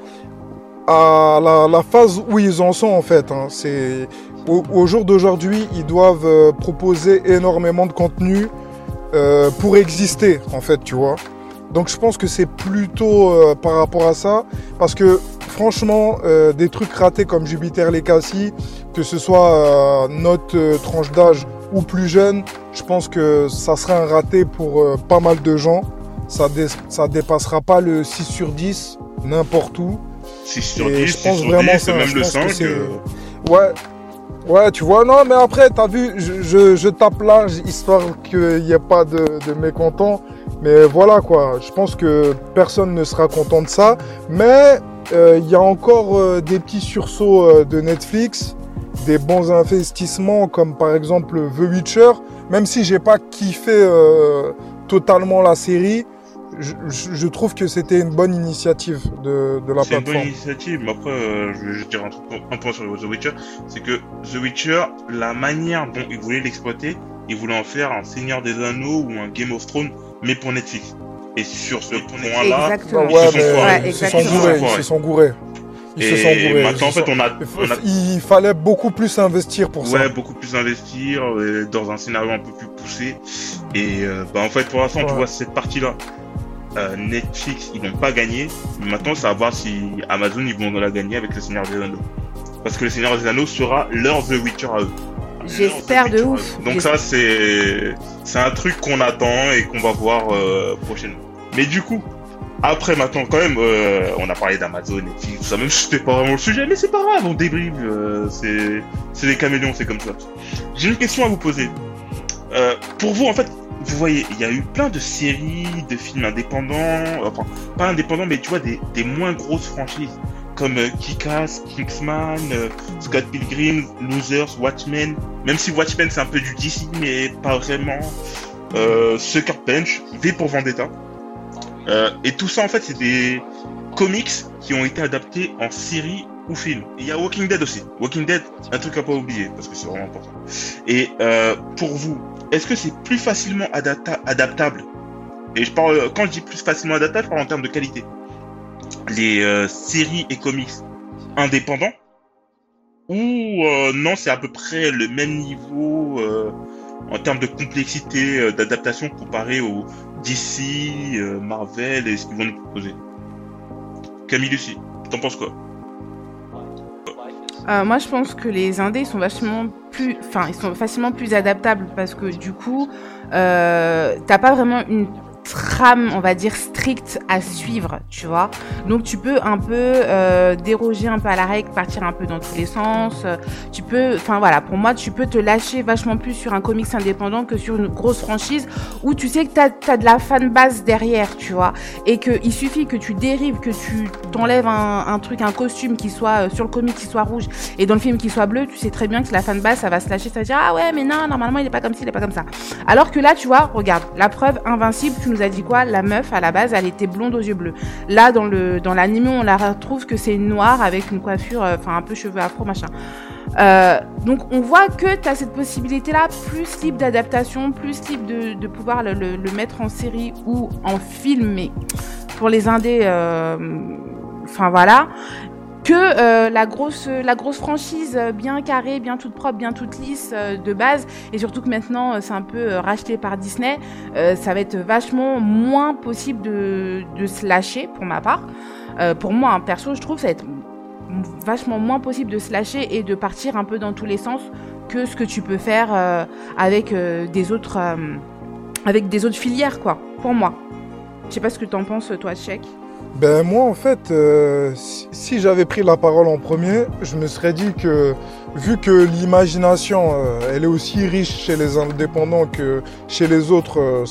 à la, la phase où ils en sont en fait. hein. C'est au, au jour d'aujourd'hui, ils doivent proposer énormément de contenu euh, pour exister en fait, tu vois. Donc je pense que c'est plutôt euh, par rapport à ça, parce que franchement, euh, des trucs ratés comme Jupiter Legacy, que ce soit euh, notre euh, tranche d'âge ou plus jeune, je pense que ça serait un raté pour pas mal de gens. Ça, dé- ça dépassera pas le 6 sur 10 n'importe où. 6 sur Et 10, je 6 pense sur vraiment 10, ça, même je le pense que 5. c'est- euh, Ouais, ouais, tu vois, non, mais après, t'as vu, je, je, je tape là, histoire qu'il n'y ait pas de, de mécontents. Mais voilà, quoi, je pense que personne ne sera content de ça. Mais euh, il y a encore euh, des petits sursauts euh, de Netflix, des bons investissements, comme par exemple The Witcher. Même si j'ai pas kiffé euh, totalement la série, je, trouve que c'était une bonne initiative de, de la C'est une bonne plateforme. initiative, mais après, euh, je vais juste dire un, truc, un point sur The Witcher, c'est que The Witcher, la manière dont ils voulaient l'exploiter, ils voulaient en faire un Seigneur des Anneaux ou un Game of Thrones, mais pour Netflix. Et sur ce point-là, Exactement. Ouais, Ils se sont ils se sont exactement. gourés, Ils se sont ils se sont gourés. Ils se sont et gourés. maintenant, en fait, sont- on a, on a Il fallait beaucoup plus investir pour ça. ouais, beaucoup plus investir euh, dans un scénario un peu plus poussé. Et euh, bah, en fait, pour l'instant, tu Ouais. vois, cette partie-là, euh, Netflix, ils n'ont pas gagné. Maintenant, ça va voir si Amazon, ils vont la gagner avec le Seigneur des Anneaux. Parce que le Seigneur des Anneaux sera leur The Witcher à eux. J'espère de ouf. à. Donc ça, c'est c'est un truc qu'on attend et qu'on va voir euh, prochainement. Mais du coup, après maintenant, quand même, euh, on a parlé d'Amazon et tout ça, même si c'était pas vraiment le sujet, mais c'est pas grave, on débriefe. euh, c'est c'est des caméléons, c'est comme ça. J'ai une question à vous poser. Pour vous, en fait, vous voyez, il y a eu plein de séries, de films indépendants, enfin, pas indépendants, mais tu vois, des, moins grosses franchises, comme euh, Kick-Ass, Kingsman, euh, Scott Pilgrim, Losers, Watchmen, même si Watchmen c'est un peu du DC, mais pas vraiment, euh, Sucker Punch, V pour Vendetta. Euh, et tout ça, en fait, c'est des comics qui ont été adaptés en série film. Il y a Walking Dead aussi. Walking Dead, un truc à pas oublier, parce que c'est vraiment important. Et euh, pour vous, est-ce que c'est plus facilement adapta- adaptable? Et je parle, quand je dis plus facilement adaptable, je parle en termes de qualité. Les euh, séries et comics indépendants? Ou euh, non, c'est à peu près le même niveau en termes de complexité d'adaptation comparé au DC, Marvel et ce qu'ils vont nous proposer? Camille Lucie, t'en penses quoi? Euh, moi, je pense que les indés sont vachement plus, enfin, ils sont facilement plus adaptables parce que du coup, euh, t'as pas vraiment une trame, on va dire stricte à suivre, tu vois. Donc tu peux un peu euh, déroger un peu à la règle, partir un peu dans tous les sens. Tu peux, enfin voilà, pour moi, tu peux te lâcher vachement plus sur un comics indépendant que sur une grosse franchise où tu sais que t'as as de la fan base derrière, tu vois, et que il suffit que tu dérives, que tu t'enlèves un, un truc, un costume qui soit euh, sur le comic qui soit rouge et dans le film qui soit bleu, tu sais très bien que la fan base ça va se lâcher, ça va dire ah ouais mais non normalement il est pas comme ci, il est pas comme ça. Alors que là tu vois, regarde, la preuve invincible, tu nous as dit quoi? La meuf à la base elle était blonde aux yeux bleus. Là dans le dans l'anime on la retrouve que c'est une noire avec une coiffure, euh, enfin un peu cheveux afro machin. Euh, donc on voit que tu as cette possibilité-là, plus libre d'adaptation, plus libre de, pouvoir le mettre en série ou en film, mais pour les indés, euh, enfin voilà, que euh, la grosse franchise euh, bien carrée, bien toute propre, bien toute lisse euh, de base, et surtout que maintenant c'est un peu racheté par Disney, ça va être vachement moins possible de, de se lâcher pour ma part. Pour moi, hein, perso, je trouve ça va être vachement moins possible de se lâcher et de partir un peu dans tous les sens que ce que tu peux faire avec des autres avec des autres filières quoi pour moi. Je sais pas ce que t'en penses toi Chèque Ben moi en fait, euh, si, j'avais pris la parole en premier, je me serais dit que vu que l'imagination, euh, elle est aussi riche chez les indépendants que chez les autres, euh,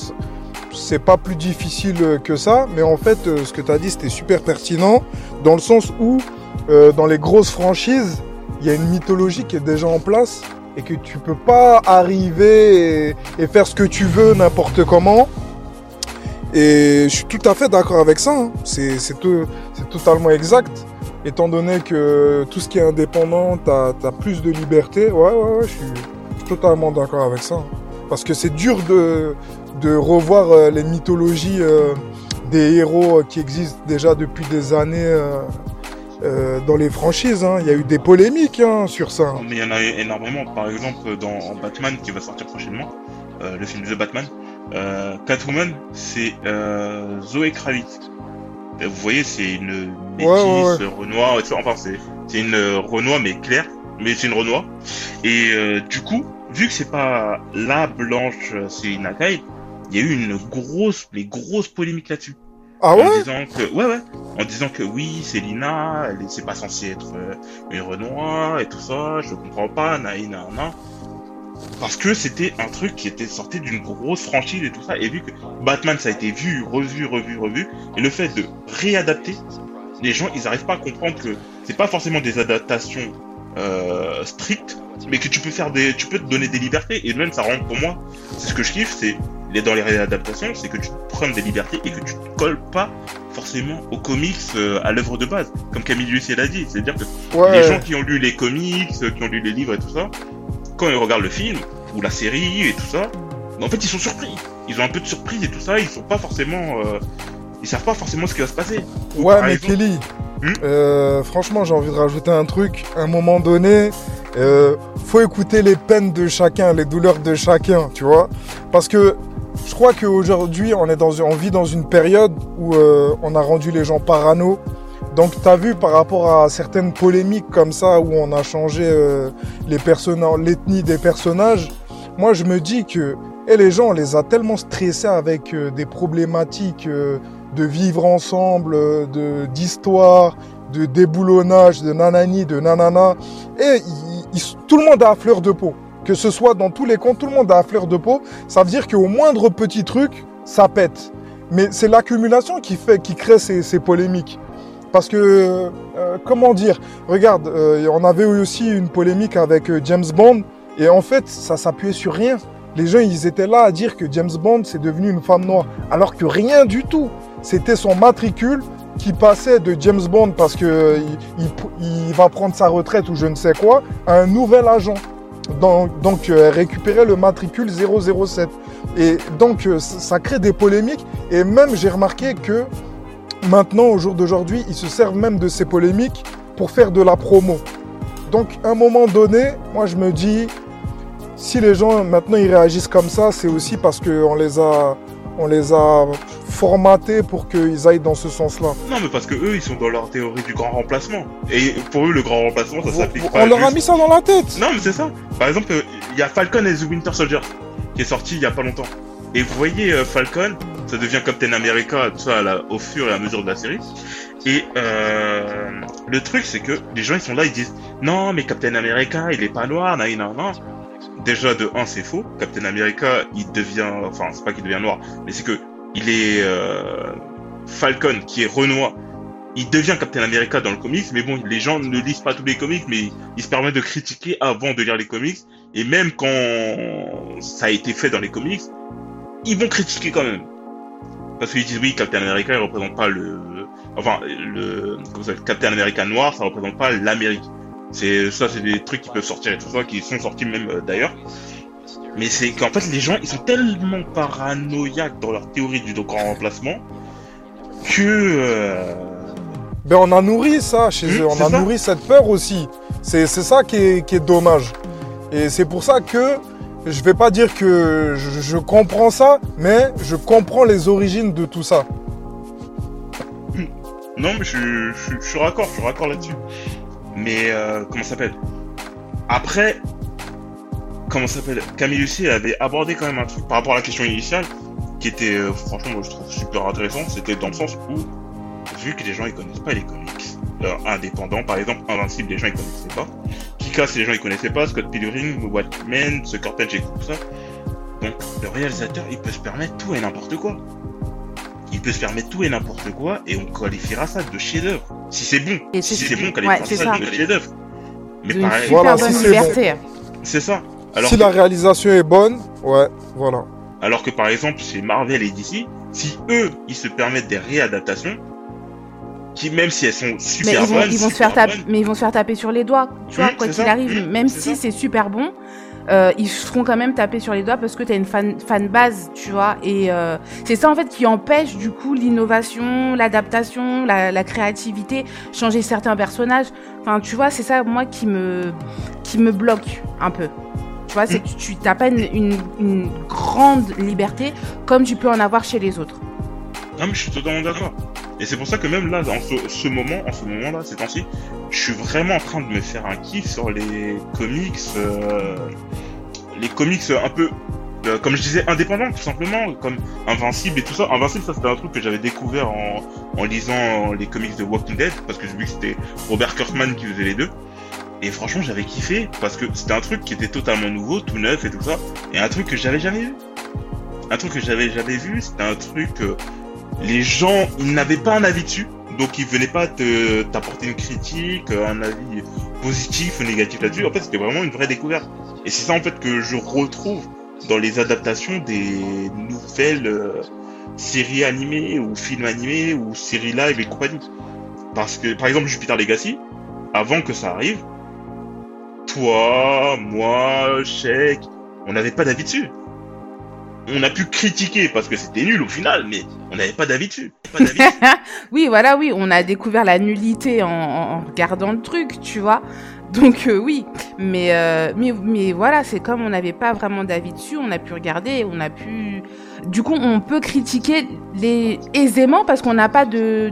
c'est pas plus difficile que ça. Mais en fait, euh, ce que tu as dit, c'était super pertinent dans le sens où dans les grosses franchises, il y a une mythologie qui est déjà en place et que tu peux pas arriver et faire ce que tu veux n'importe comment. Et je suis tout à fait d'accord avec ça. hein. C'est c'est to- c'est totalement exact. Étant donné que tout ce qui est indépendant, tu as, plus de liberté. Ouais, ouais, ouais, je suis totalement d'accord avec ça. Parce que c'est dur de, de revoir euh, les mythologies euh, des héros euh, qui existent déjà depuis des années dans les franchises. hein. Il y a eu des polémiques hein, sur ça. Mais il y en a énormément. Par exemple, dans Batman qui va sortir prochainement, le film The Batman, euh, Catwoman, c'est euh, Zoé Kravitz. Et vous voyez, c'est une métisse, Ouais, ouais, Renoir, enfin c'est une euh, Renoir mais claire, mais c'est une Renoir. Et euh, du coup, vu que c'est pas la blanche, euh, c'est une Akai, il y a eu une grosse, les grosses polémiques là-dessus. Ah en ouais? disant que ouais ouais en disant que oui c'est Lina elle est- c'est pas censé être euh, une Renoir et tout ça je comprends pas naïna na parce que c'était un truc qui était sorti d'une grosse franchise et tout ça et vu que Batman ça a été vu revu revu revu et le fait de réadapter les gens ils arrivent pas à comprendre que c'est pas forcément des adaptations euh, strictes mais que tu peux faire des tu peux te donner des libertés et même ça rend pour moi c'est ce que je kiffe c'est dans les réadaptations, c'est que tu prennes des libertés et que tu te colles pas forcément aux comics euh, à l'œuvre de base, comme Camille Lucier l'a dit. C'est-à-dire que Ouais. les gens qui ont lu les comics, qui ont lu les livres et tout ça, quand ils regardent le film ou la série et tout ça, en fait ils sont surpris. Ils ont un peu de surprise et tout ça. Ils sont pas forcément, euh, ils savent pas forcément ce qui va se passer. Ou, Ouais, mais exemple- Kelly, Hmm euh, franchement, j'ai envie de rajouter un truc. À un moment donné, euh, faut écouter les peines de chacun, les douleurs de chacun, tu vois. Parce que je crois qu'aujourd'hui, on, est dans, on vit dans une période où euh, on a rendu les gens parano. Donc, tu as vu par rapport à certaines polémiques comme ça, où on a changé euh, l'ethnie des personnages, moi, je me dis que et les gens, on les a tellement stressés avec euh, des problématiques euh, de vivre ensemble, euh, de d'histoire, de déboulonnage, de nanani, de nanana. Et tout le monde a à fleur de peau. Que ce soit dans tous les comptes, tout le monde a à fleur de peau, ça veut dire qu'au moindre petit truc, ça pète. Mais c'est l'accumulation qui fait, qui crée ces, ces polémiques. Parce que, euh, comment dire, regarde, euh, on avait eu aussi une polémique avec euh, James Bond, et en fait, ça s'appuyait sur rien. Les gens, ils étaient là à dire que James Bond, c'est devenu une femme noire, alors que rien du tout. C'était son matricule qui passait de James Bond parce euh, il, va prendre sa retraite ou je ne sais quoi, à un nouvel agent. Donc, donc récupérer le matricule 007. Et donc, ça crée des polémiques. Et même, j'ai remarqué que maintenant, au jour d'aujourd'hui, ils se servent même de ces polémiques pour faire de la promo. Donc, à un moment donné, moi, je me dis, si les gens maintenant ils réagissent comme ça, c'est aussi parce qu'on les a, on les a formatés pour qu'ils aillent dans ce sens-là. Non, mais parce que eux, ils sont dans leur théorie du grand remplacement. Et pour eux, le grand remplacement, ça s'applique pas. On leur a mis ça dans la tête. Non, mais c'est ça. Par exemple, il y a Falcon et The Winter Soldier qui est sorti il y a pas longtemps. Et vous voyez euh, Falcon, ça devient Captain America, tout ça au fur et à mesure de la série. Et euh, le truc, c'est que les gens ils sont là, ils disent non, mais Captain America, il est pas noir, nan, nan, nan. Déjà de 1 c'est faux. Captain America, il devient, enfin c'est pas qu'il devient noir, mais c'est que il est euh, Falcon qui est Renoir. Il devient Captain America dans le comics, mais bon, les gens ne lisent pas tous les comics, mais ils se permettent de critiquer avant de lire les comics. Et même quand ça a été fait dans les comics, ils vont critiquer quand même. Parce qu'ils disent oui, Captain America, il représente pas le, enfin, le, ça Captain America noir, ça représente pas l'Amérique. C'est, ça, c'est des trucs qui peuvent sortir et tout ça, qui sont sortis même euh, d'ailleurs. Mais c'est qu'en fait, les gens, ils sont tellement paranoïaques dans leur théorie du grand remplacement que, euh, Ben on a nourri ça chez Mmh, eux, on a ça. nourri cette peur aussi. C'est c'est ça qui est, qui est dommage. Et c'est pour ça que je vais pas dire que je, comprends ça, mais je comprends les origines de tout ça. Non, mais je, suis raccord, je suis raccord là-dessus. Mais euh, comment ça s'appelle? Après, comment s'appelle? Camille Lucie avait abordé quand même un truc par rapport à la question initiale, qui était euh, franchement, moi je trouve super intéressant. C'était dans le sens où, vu que les gens ils connaissent pas les comics euh, indépendants, par exemple Invincible, les gens ils connaissaient pas. Kick-Ass, les gens ils connaissaient pas. Scott Pilgrim, Watchmen, Sucker Punch et tout ça. Donc le réalisateur il peut se permettre tout et n'importe quoi. Il peut se permettre tout et n'importe quoi et on qualifiera ça de chef-d'œuvre. Si c'est bon, Et si c'est- bon, on ouais, qualifiera c'est ça, ça. de chef-d'œuvre. Mais D'une pareil, Voilà, bonne si c'est liberté. c'est ça. Alors si que, la réalisation est bonne, ouais, voilà. alors que par exemple chez Marvel et DC, si eux ils se permettent des réadaptations, qui même si elles sont Mais super ils vont, bonnes, ils vont se faire taper, mais ils vont se faire taper sur les doigts. Tu vois, Mmh, quoi qu'il arrive, même si c'est super bon, euh, ils se feront quand même taper sur les doigts parce que t'as une fan, fan base, tu vois. Et euh, c'est ça en fait qui empêche du coup l'innovation, l'adaptation, la, la créativité, changer certains personnages. Enfin, tu vois, c'est ça moi qui me qui me bloque un peu. Tu vois, c'est tu t'as pas une, une, une grande liberté comme tu peux en avoir chez les autres. Non mais je suis totalement d'accord. Et c'est pour ça que même là, en ce, moment, en ce moment-là, ces temps-ci, je suis vraiment en train de me faire un kiff sur les comics, euh, les comics un peu, euh, comme je disais, indépendants, tout simplement, comme Invincible et tout ça. Invincible, ça c'était un truc que j'avais découvert en, en lisant les comics de Walking Dead, parce que j'ai vu que c'était Robert Kirkman qui faisait les deux. Et franchement, j'avais kiffé, parce que c'était un truc qui était totalement nouveau, tout neuf et tout ça, et un truc que j'avais jamais vu. Un truc que j'avais jamais vu, c'était un truc... euh, les gens, ils n'avaient pas un avis dessus, donc ils venaient pas te t'apporter une critique, un avis positif ou négatif là-dessus. En fait, c'était vraiment une vraie découverte. Et c'est ça en fait que je retrouve dans les adaptations des nouvelles euh, séries animées ou films animés ou séries live et compagnie. Parce que, par exemple, Jupiter Legacy, avant que ça arrive, toi, moi, Sheik, on n'avait pas d'avis dessus. On a pu critiquer parce que c'était nul au final, mais on n'avait pas d'avis dessus. Pas dessus. [LAUGHS] Oui, voilà, oui, on a découvert la nullité en, regardant le truc, tu vois. Donc euh, oui, mais, euh, mais mais voilà, c'est comme on n'avait pas vraiment d'avis dessus, on a pu regarder, on a pu. Du coup, on peut critiquer les aisément parce qu'on n'a pas de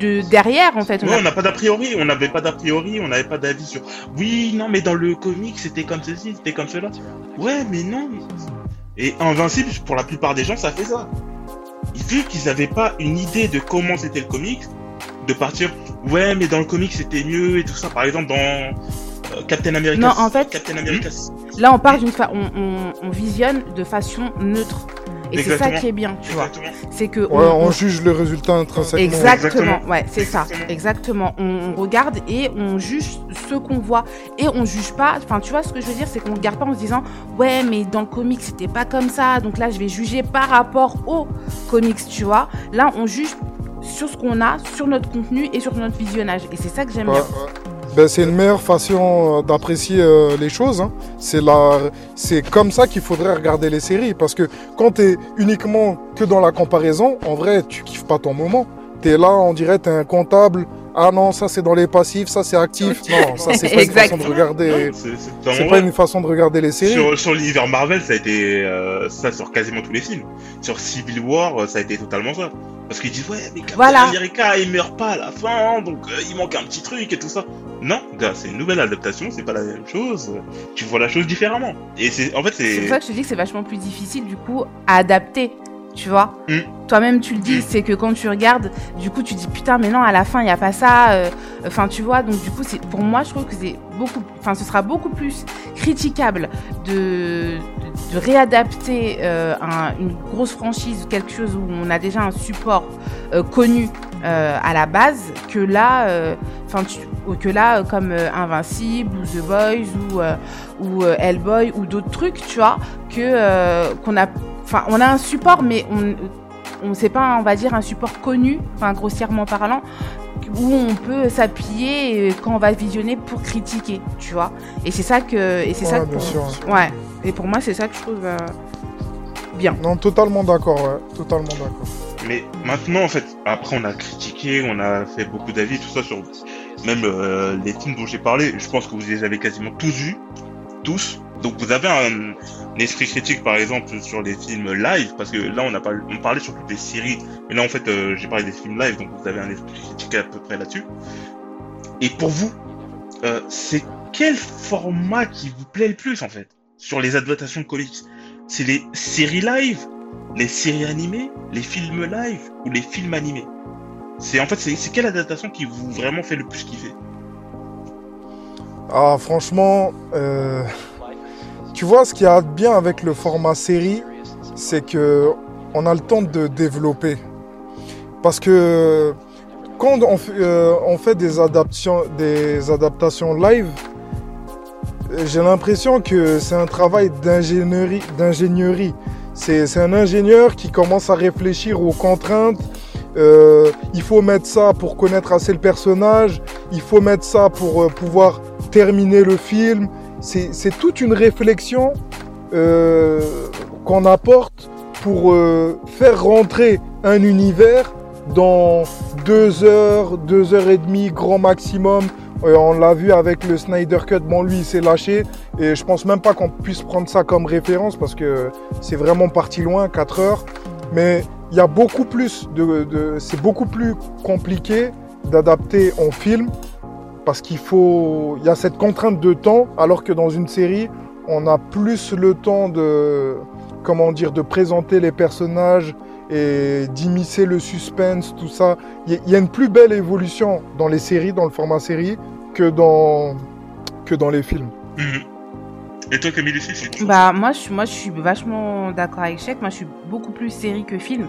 de derrière en fait. On Ouais, a- on n'a pas d'a priori, on n'avait pas d'a priori, on n'avait pas d'avis sur. Oui, non, mais dans le comic, c'était comme ceci, c'était comme cela. Ouais, mais non. Et Invincible, pour la plupart des gens, ça fait ça. Vu qu'ils n'avaient pas une idée de comment c'était le comic, de partir, ouais, mais dans le comic c'était mieux et tout ça. Par exemple, dans euh, Captain America. Non, en fait- Captain America. Là, on part d'une fa... on, on, on visionne de façon neutre. Et c'est ça qui est bien, tu vois. C'est que Ouais, on- juge le résultat intrinsèquement. Exactement, Exactement. ouais, c'est ça, Exactement. On, on regarde et on juge ce qu'on voit et on juge pas. Enfin, tu vois ce que je veux dire, c'est qu'on regarde pas en se disant ouais, mais dans le comic c'était pas comme ça, donc là je vais juger par rapport au comics, tu vois. Là, on juge sur ce qu'on a, sur notre contenu et sur notre visionnage, et c'est ça que j'aime Ouais, bien. ouais. Ben, c'est une meilleure façon euh, d'apprécier euh, les choses. hein. C'est la... c'est comme ça qu'il faudrait regarder les séries. Parce que quand tu es uniquement que dans la comparaison, en vrai, tu kiffes pas ton moment. Tu es là, on dirait, tu es un comptable. Ah non, ça c'est dans les passifs, ça c'est actif. Non, ça c'est pas une façon de regarder. C'est- pas une façon de regarder les séries. Sur, sur l'univers Marvel, ça a été euh, ça sur quasiment tous les films. Sur Civil War, euh, ça a été totalement ça. Parce qu'ils disent ouais, mais Captain Voilà. America, il meurt pas à la fin, donc euh, il manque un petit truc et tout ça. Non, gars, c'est une nouvelle adaptation, c'est pas la même chose. Tu vois la chose différemment. Et c'est en fait C'est pour c'est ça que je te dis que c'est vachement plus difficile du coup à adapter, tu vois. Mm. Toi-même tu le dis, c'est que quand tu regardes, du coup tu dis putain mais non à la fin il y a pas ça. euh, Enfin tu vois, donc du coup c'est pour moi je trouve que c'est beaucoup, enfin ce sera beaucoup plus critiquable de, de, de réadapter euh, un- une grosse franchise, quelque chose où on a déjà un support euh, connu à la base que là, enfin que là comme Invincible ou The Boys ou ou Hellboy ou d'autres trucs, tu vois, que qu'on a, enfin, on a un support, mais on, on sait pas, on va dire un support connu, enfin grossièrement parlant, où on peut s'appuyer quand on va visionner pour critiquer, tu vois. Et c'est ça que, et c'est Ouais, ça que bien pour- sûr. ouais. Et pour moi, c'est ça que je trouve euh, bien. Non, totalement d'accord, ouais. Totalement d'accord. Mais maintenant, en fait, après, on a critiqué, on a fait beaucoup d'avis, tout ça sur même euh, les films dont j'ai parlé. Je pense que vous les avez quasiment tous vus, tous. Donc vous avez un, un esprit critique, par exemple, sur les films live, parce que là, on a pas, on parlait surtout des séries, mais là, en fait, euh, j'ai parlé des films live, donc vous avez un esprit critique à peu près là-dessus. Et pour vous, euh, c'est quel format qui vous plaît le plus, en fait, sur les adaptations de comics? C'est les séries live les séries animées, les films live ou les films animés? C'est en fait c'est quelle adaptation qui vous vraiment fait le plus kiffer? Ah, franchement, euh, tu vois, ce qu'il y a de bien avec le format série, c'est que on a le temps de développer. Parce que quand on euh, fait des, adaptations, live, j'ai l'impression que c'est un travail d'ingénierie. c'est un ingénieur qui commence à réfléchir aux contraintes. Euh, il faut mettre ça pour connaître assez le personnage. Il faut mettre ça pour euh, pouvoir terminer le film. C'est toute une réflexion euh, qu'on apporte pour euh, faire rentrer un univers dans deux heures, deux heures et demie, grand maximum. On l'a vu avec le Snyder Cut, bon lui il s'est lâché et je pense même pas qu'on puisse prendre ça comme référence parce que c'est vraiment parti loin, 4 heures. Mais il y a beaucoup plus de, de- c'est beaucoup plus compliqué d'adapter en film parce qu'il faut, il y a cette contrainte de temps alors que dans une série on a plus le temps de, comment dire, de présenter les personnages et d'immiscer le suspense, tout ça. Il y, a- une plus belle évolution dans les séries, dans le format série, que dans, que dans les films. Mhm. Et toi Camille aussi Bah moi je suis moi je suis vachement d'accord avec Shek. Moi je suis beaucoup plus série que film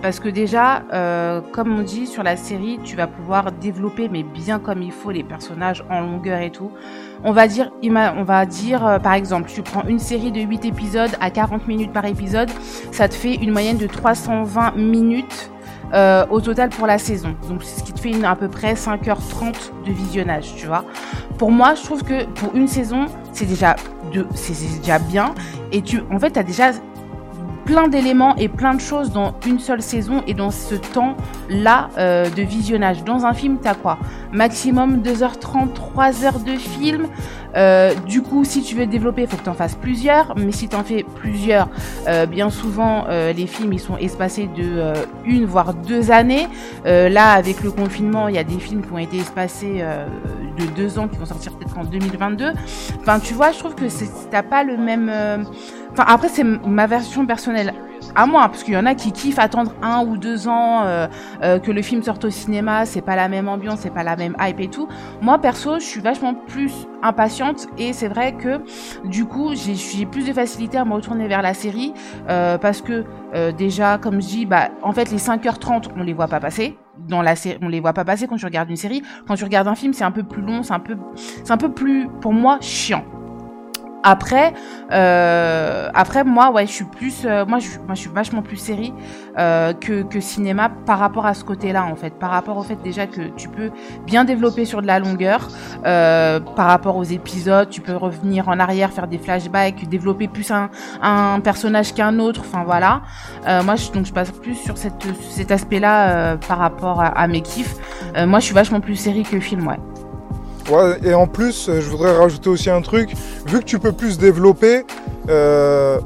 parce que déjà euh, comme on dit sur la série tu vas pouvoir développer mais bien comme il faut les personnages en longueur et tout. On va dire on va dire euh, par exemple tu prends une série de 8 épisodes à 40 minutes par épisode, ça te fait une moyenne de 320 minutes euh, au total pour la saison. Donc c'est ce qui te fait une, à peu près 5h30 de visionnage, tu vois. Pour moi, je trouve que pour une saison, c'est déjà de c'est déjà bien. Et tu en fait tu as déjà plein d'éléments et plein de choses dans une seule saison et dans ce temps là de visionnage. Dans un film t'as quoi? Maximum 2h30 3h de film. Euh, du coup si tu veux développer il faut que tu en fasses plusieurs. Mais si tu en fais plusieurs euh, bien souvent euh, les films ils sont espacés de euh, une voire deux années. Euh, là avec le confinement il y a des films qui ont été espacés euh, de deux ans qui vont sortir peut-être en 2022 enfin tu vois je trouve que t'as pas le même euh, Enfin, après, c'est ma version personnelle à moi, parce qu'il y en a qui kiffent attendre un ou deux ans euh, euh, que le film sorte au cinéma, c'est pas la même ambiance, c'est pas la même hype et tout. Moi, perso, je suis vachement plus impatiente et c'est vrai que du coup, j'ai plus de facilité à me retourner vers la série euh, parce que déjà, comme je dis, bah, en fait, les 5h30, on les voit pas passer. Dans la série, on les voit pas passer quand tu regardes une série. Quand tu regardes un film, c'est un peu plus long, c'est un c'est un peu plus, pour moi, chiant. Après, euh, après moi, ouais, je suis plus, euh, moi, moi, je suis vachement plus série euh, que, que cinéma par rapport à ce côté-là, en fait, par rapport au fait déjà que tu peux bien développer sur de la longueur, par rapport aux épisodes, tu peux revenir en arrière, faire des flashbacks, développer plus un, un personnage qu'un autre, enfin voilà. Moi, je, donc je passe plus sur cet aspect-là par rapport à, à mes kiffs. Moi, je suis vachement plus série que film, ouais. Et en plus, euh, je voudrais rajouter aussi un truc. Vu que tu peux plus développer, euh,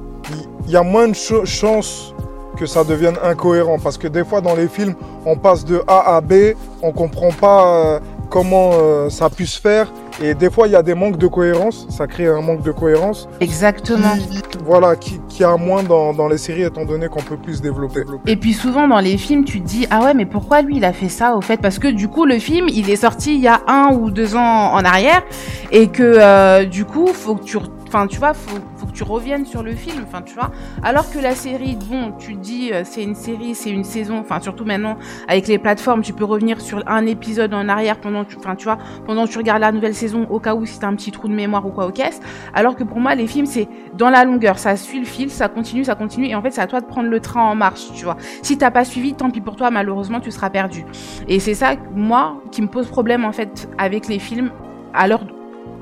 il y, a moins de ch- chances que ça devienne incohérent. Parce que des fois, dans les films, on passe de A à B, on comprend pas euh, comment ça puisse faire. Et des fois, il y a des manques de cohérence. Ça crée un manque de cohérence. Exactement. Qui, voilà, qui, qui a moins dans, dans les séries, étant donné qu'on peut plus développer. Et puis souvent dans les films, tu te dis ah ouais mais pourquoi lui il a fait ça au fait? Parce que du coup le film il est sorti il y a un ou deux ans en arrière et que euh, du coup faut que tu enfin tu vois faut, que tu reviennes sur le film enfin tu vois. Alors que la série bon tu dis euh, c'est une série c'est une saison enfin surtout maintenant avec les plateformes tu peux revenir sur un épisode en arrière pendant enfin tu pendant que tu regardes la nouvelle saison au cas où si t'as un petit trou de mémoire ou quoi aux caisses alors que pour moi les films c'est dans la longueur. Ça suit le fil ça continue ça continue et en fait c'est à toi de prendre le train en marche tu vois. Si t'as pas suivi tant pis pour toi malheureusement tu seras perdu. Et c'est ça moi qui me pose problème en fait avec les films à l'heure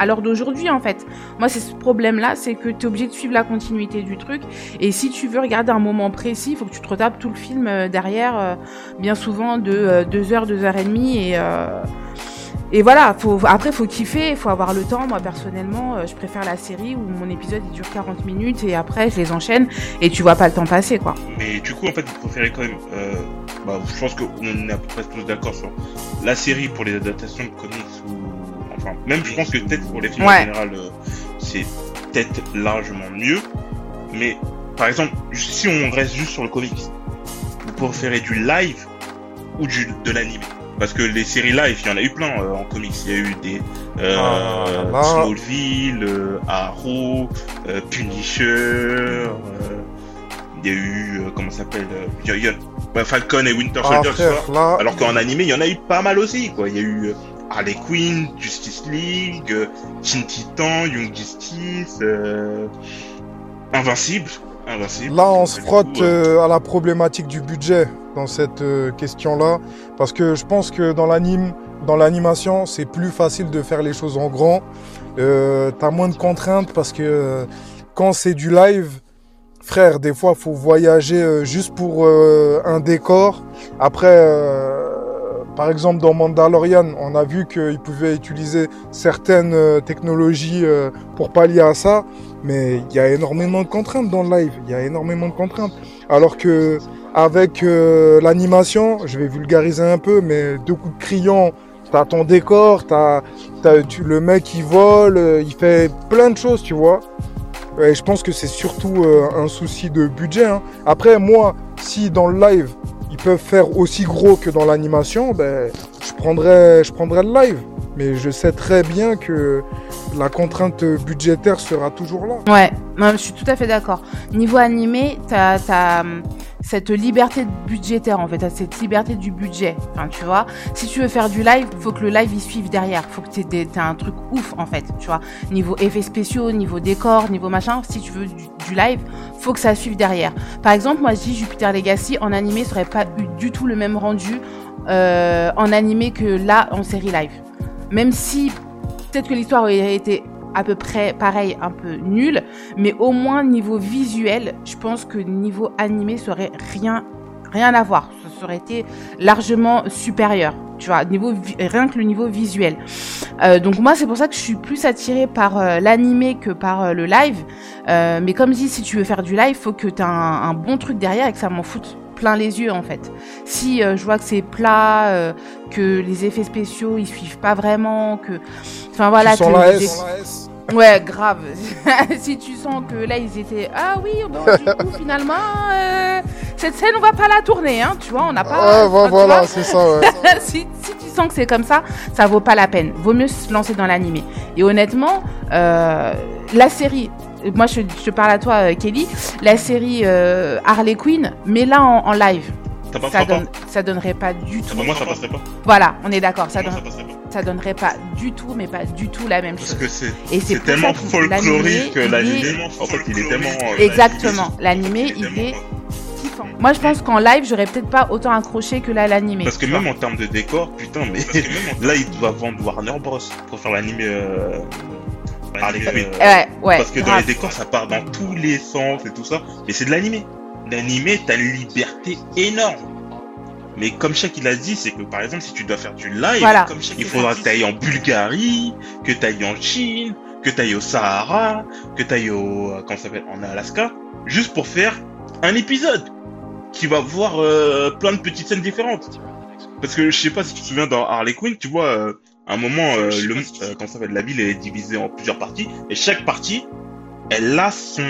à l'heure d'aujourd'hui en fait. Moi c'est ce problème là, c'est que tu es obligé de suivre la continuité du truc et si tu veux regarder un moment précis, il faut que tu te retapes tout le film euh, derrière euh, bien souvent de euh, deux heures, deux heures et demie et euh, voilà, faut, après faut kiffer, faut avoir le temps. Moi personnellement, euh, je préfère la série où mon épisode il dure 40 minutes et après je les enchaîne et tu vois pas le temps passer quoi. Mais du coup, en fait, vous préférez quand même. Euh, bah, je pense qu'on est à peu près tous d'accord sur la série pour les adaptations de comics. Enfin, même je pense que peut-être pour les films Ouais. en général, euh, c'est peut-être largement mieux. Mais par exemple, si on reste juste sur le comics, vous préférez du live ou du, de l'anime Parce que les séries live, il y en a eu plein euh, en comics. Il y a eu des euh, Ah, là. Smallville, euh, Arrow, euh, Punisher. euh, il y a eu euh, comment ça s'appelle euh, bah, Falcon et Winter Ah, Soldier. frère, là, Alors qu'en animé, il y en a eu pas mal aussi, quoi. Il y a eu euh, Harley Quinn, Justice League, Teen Titan, Young Justice, euh, Invincible. Invincible. Là, on se frotte coup, euh, euh, à la problématique du budget dans cette question-là, parce que je pense que dans l'anime, dans l'animation, c'est plus facile de faire les choses en grand. Euh, T'as moins de contraintes parce que quand c'est du live, frère, des fois, faut voyager juste pour un décor. Après, par exemple, dans Mandalorian, on a vu qu'ils pouvaient utiliser certaines euh, technologies euh, pour pallier à ça. Mais il y a énormément de contraintes dans le live. Il y a énormément de contraintes. Alors que avec euh, l'animation, je vais vulgariser un peu, mais deux coups de crayon, t'as ton décor, t'as, t'as tu, le mec qui vole, il fait plein de choses, tu vois. Et je pense que c'est surtout un souci de budget. hein. Après, moi, si dans le live, peuvent faire aussi gros que dans l'animation, ben, je prendrais, je prendrais le live. Mais je sais très bien que la contrainte budgétaire sera toujours là. Ouais, je suis tout à fait d'accord. Niveau animé, t'as as, cette liberté budgétaire en fait, t'as cette liberté du budget. Tu vois, si tu veux faire du live, faut que le live y suive derrière. Faut que t'aies t'aies un truc ouf en fait, tu vois. Niveau effets spéciaux, niveau décor, niveau machin. Si tu veux du, du live, faut que ça suive derrière. Par exemple, moi je dis Jupiter Legacy en animé, ça aurait pas eu du tout le même rendu euh, en animé que là en série live. Même si peut-être que l'histoire aurait été à peu près pareil, un peu nulle, mais au moins niveau visuel, je pense que niveau animé, ça aurait rien, rien à voir. Ça aurait été largement supérieur. Tu vois, niveau rien que le niveau visuel. Euh, donc moi, c'est pour ça que je suis plus attirée par euh, l'animé que par euh, le live. Euh, mais comme je dis, si tu veux faire du live, faut que tu aies un, un bon truc derrière et que ça m'en foute plein les yeux en fait. Si euh, je vois que c'est plat, euh, que les effets spéciaux ils suivent pas vraiment, que, enfin voilà, tu sens que la des- S. Ouais, grave. [LAUGHS] si tu sens que là, ils étaient. Ah oui, bon, du coup, finalement, euh, cette scène, on va pas la tourner, hein, tu vois, on n'a pas. Tu voilà, c'est ça, ouais. [LAUGHS] si, si tu sens que c'est comme ça, ça vaut pas la peine. Vaut mieux se lancer dans l'animé. Et honnêtement, euh, la série. Moi, je, je te parle à toi, euh, Kelly. La série euh, Harley Quinn, mais là en, en live, Ça ça, passera pas. donne, ça donnerait pas du tout. Pour moi, ça passerait pas. Voilà, on est d'accord. Ça, donne- donnerait pas du tout, mais pas du tout la même Parce chose. que c'est tellement folklorique que l'animé, il en fait, il est tellement. euh, Exactement. L'animé, il est il. Moi, je pense qu'en live, j'aurais peut-être pas autant accroché que là l'animé. Parce que même en termes de décor, putain, mais [LAUGHS] là, ils doivent vendre Warner Bros. pour faire l'animé. Euh... Harley Quinn. Ouais, ouais. Parce que dans grave. les décors, ça part dans tous les sens et tout ça. Mais c'est de l'animé. L'animé, t'as une liberté énorme. Mais comme Shaq il a dit, c'est que par exemple, si tu dois faire du live, Voilà. il faudra que t'ailles en Bulgarie, que t'ailles en Chine, que t'ailles au Sahara, que t'ailles au, euh, comment ça s'appelle, en Alaska, juste pour faire un épisode qui va voir euh, plein de petites scènes différentes. Parce que je sais pas si tu te souviens dans Harley Quinn, tu vois, euh, à un moment, euh, le, euh, comment ça la ville est divisée en plusieurs parties, et chaque partie, elle a son,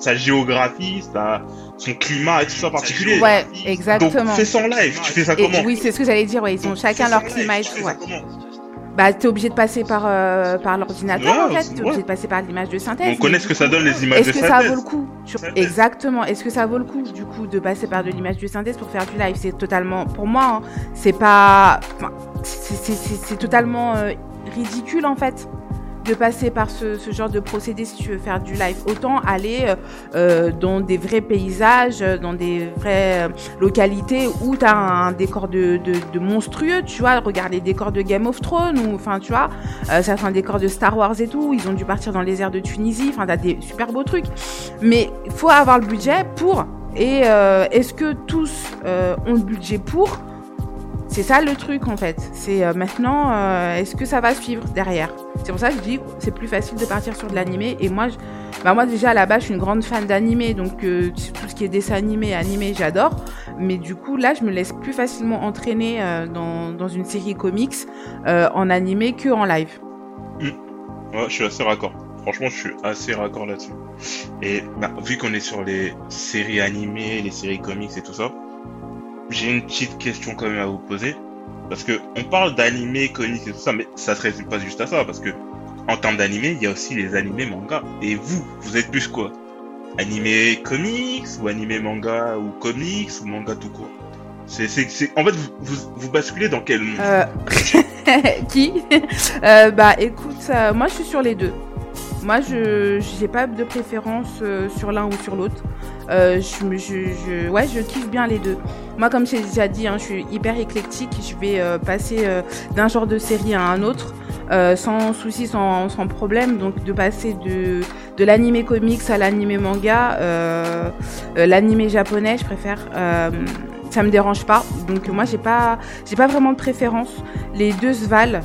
sa géographie, sa, son climat et tout ça particulier. Ouais, Donc exactement. fais ça en live, tu fais ça Et comment? oui, c'est ce que j'allais dire. Ouais, ils ont chacun leur climat et tout. Ouais. Bah, t'es obligé de passer par euh, par l'ordinateur Ouais, en fait. T'es obligé ouais. de passer par l'image de synthèse. On connaît ce que ça donne les images Est-ce de que ça synthèse. vaut le coup? Synthèse. Exactement. Est-ce que ça vaut le coup du coup de passer par de l'image de synthèse pour faire du live? C'est totalement, pour moi, hein, c'est pas, enfin, c'est totalement euh, ridicule en fait de passer par ce, genre de procédé si tu veux faire du live. Autant aller euh, euh, dans des vrais paysages, euh, dans des vraies localités où tu as un décor de, monstrueux, tu vois, regarde les décors de Game of Thrones ou enfin tu vois, euh, certains décors de Star Wars et tout, ils ont dû partir dans les airs de Tunisie, enfin t'as des super beaux trucs. Mais faut avoir le budget pour. Et est-ce que tous ont le budget pour C'est ça le truc en fait. C'est euh, maintenant, euh, est-ce que ça va suivre derrière? C'est pour ça que je dis c'est plus facile de partir sur de l'animé. Et moi, je- bah moi déjà à la base, je suis une grande fan d'animé, donc euh, tout ce qui est dessin animé, animé, j'adore. Mais du coup, là, je me laisse plus facilement entraîner dans, une série comics en animé que en live. Ouais, je suis assez raccord. Franchement, je suis assez raccord là-dessus. Et bah, vu qu'on est sur les séries animées, les séries comics et tout ça, j'ai une petite question quand même à vous poser. Parce que on parle d'animé, comics et tout ça, mais ça se résume pas juste à ça. Parce que en termes d'animé, il y a aussi les animés manga. Et vous, vous êtes plus quoi? Animé comics ou animé manga ou comics ou manga tout court? En fait, vous, vous, basculez dans quel monde? Euh, [LAUGHS] qui? Euh, Bah écoute, euh, moi je suis sur les deux. Moi je j'ai pas de préférence euh, sur l'un ou sur l'autre. Euh, je, ouais, je kiffe bien les deux. Moi, comme j'ai déjà dit, hein, je suis hyper éclectique. Je vais euh, passer euh, d'un genre de série à un autre sans souci, sans, sans problème. Donc, de passer de, de comics à l'animé manga, l'animé japonais, je préfère. Ça me dérange pas. Donc, moi, j'ai pas, j'ai pas vraiment de préférence. Les deux se valent.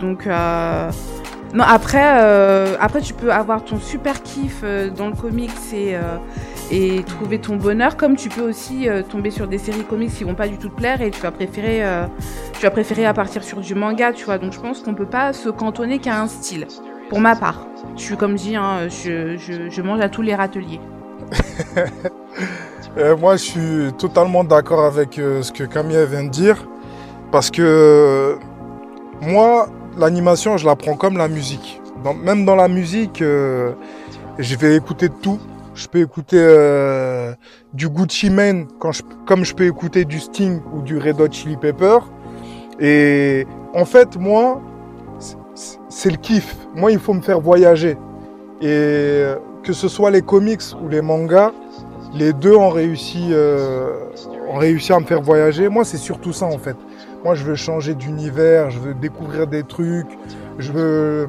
Donc. Non, après, après, tu peux avoir ton super kiff dans le comics et, et trouver ton bonheur, comme tu peux aussi euh, tomber sur des séries comics qui vont pas du tout te plaire et tu vas préférer, euh, tu vas préférer à partir sur du manga, tu vois. Donc je pense qu'on peut pas se cantonner qu'à un style. Pour ma part, je suis comme dis, hein, je, je, je mange à tous les râteliers. [LAUGHS] Euh, moi, je suis totalement d'accord avec ce que Camille vient de dire. Parce que moi, l'animation, je la prends comme la musique. Même dans la musique, je vais écouter tout. Je peux écouter euh, du Gucci Mane quand je- comme je peux écouter du Sting ou du Red Hot Chili Pepper. Et en fait, moi, c'est- le kiff. Moi, il faut me faire voyager. Et euh, que ce soit les comics ou les mangas, les deux ont réussi, euh, ont réussi à me faire voyager. Moi, c'est surtout ça en fait. Moi, je veux changer d'univers, je veux découvrir des trucs, je veux,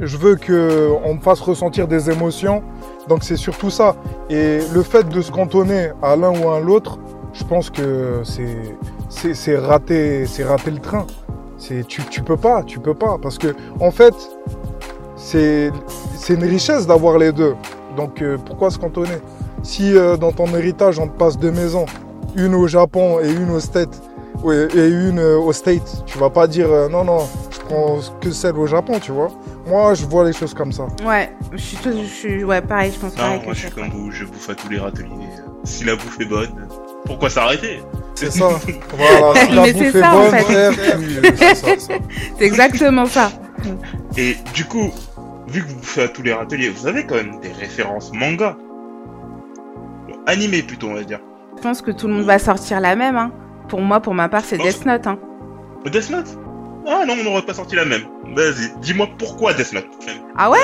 je veux que on me fasse ressentir des émotions. Donc, c'est surtout ça. Et le fait de se cantonner à l'un ou à l'autre, je pense que c'est, rater, c'est rater le train. C'est, tu, tu peux pas, tu peux pas, parce que en fait, c'est, une richesse d'avoir les deux. Donc, euh, pourquoi se cantonner? Si euh, dans ton héritage on te passe deux maisons, une au Japon et une au States, et une euh, au States, tu vas pas dire non, non, je prends que celle au Japon, tu vois. Moi, je vois les choses comme ça. Ouais, je suis, tout- je suis, ouais, pareil, je pense Non, pareil. moi que je suis comme vous, je bouffe à tous les râteliers. Si la bouffe est bonne, pourquoi s'arrêter? C'est ça. [LAUGHS] Voilà, si la Mais bouffe c'est est ça, en bonne, fait. tu- euh, c'est ça, ça. C'est exactement ça. Et du coup, vu que vous bouffez à tous les râteliers, vous avez quand même des références manga. Animé plutôt, on va dire. Je pense que tout le monde va sortir la même. Hein. Pour moi, pour ma part, c'est. Death Note. Hein. Death Note? Ah non, on n'aurait pas sorti la même. Vas-y, dis-moi pourquoi Death Note. Ah ouais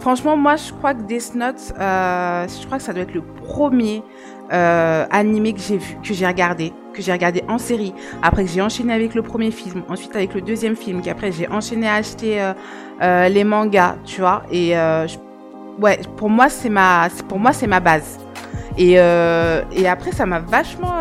Franchement, moi, je crois que Death Note, euh, je crois que ça doit être le premier euh, animé que j'ai vu, que j'ai regardé, que j'ai regardé en série. Après que j'ai enchaîné avec le premier film, ensuite avec le deuxième film, qu'après j'ai enchaîné à acheter euh, euh, les mangas, tu vois. Et je- ouais, pour moi, c'est ma, pour moi, c'est ma base. Et et après, ça m'a vachement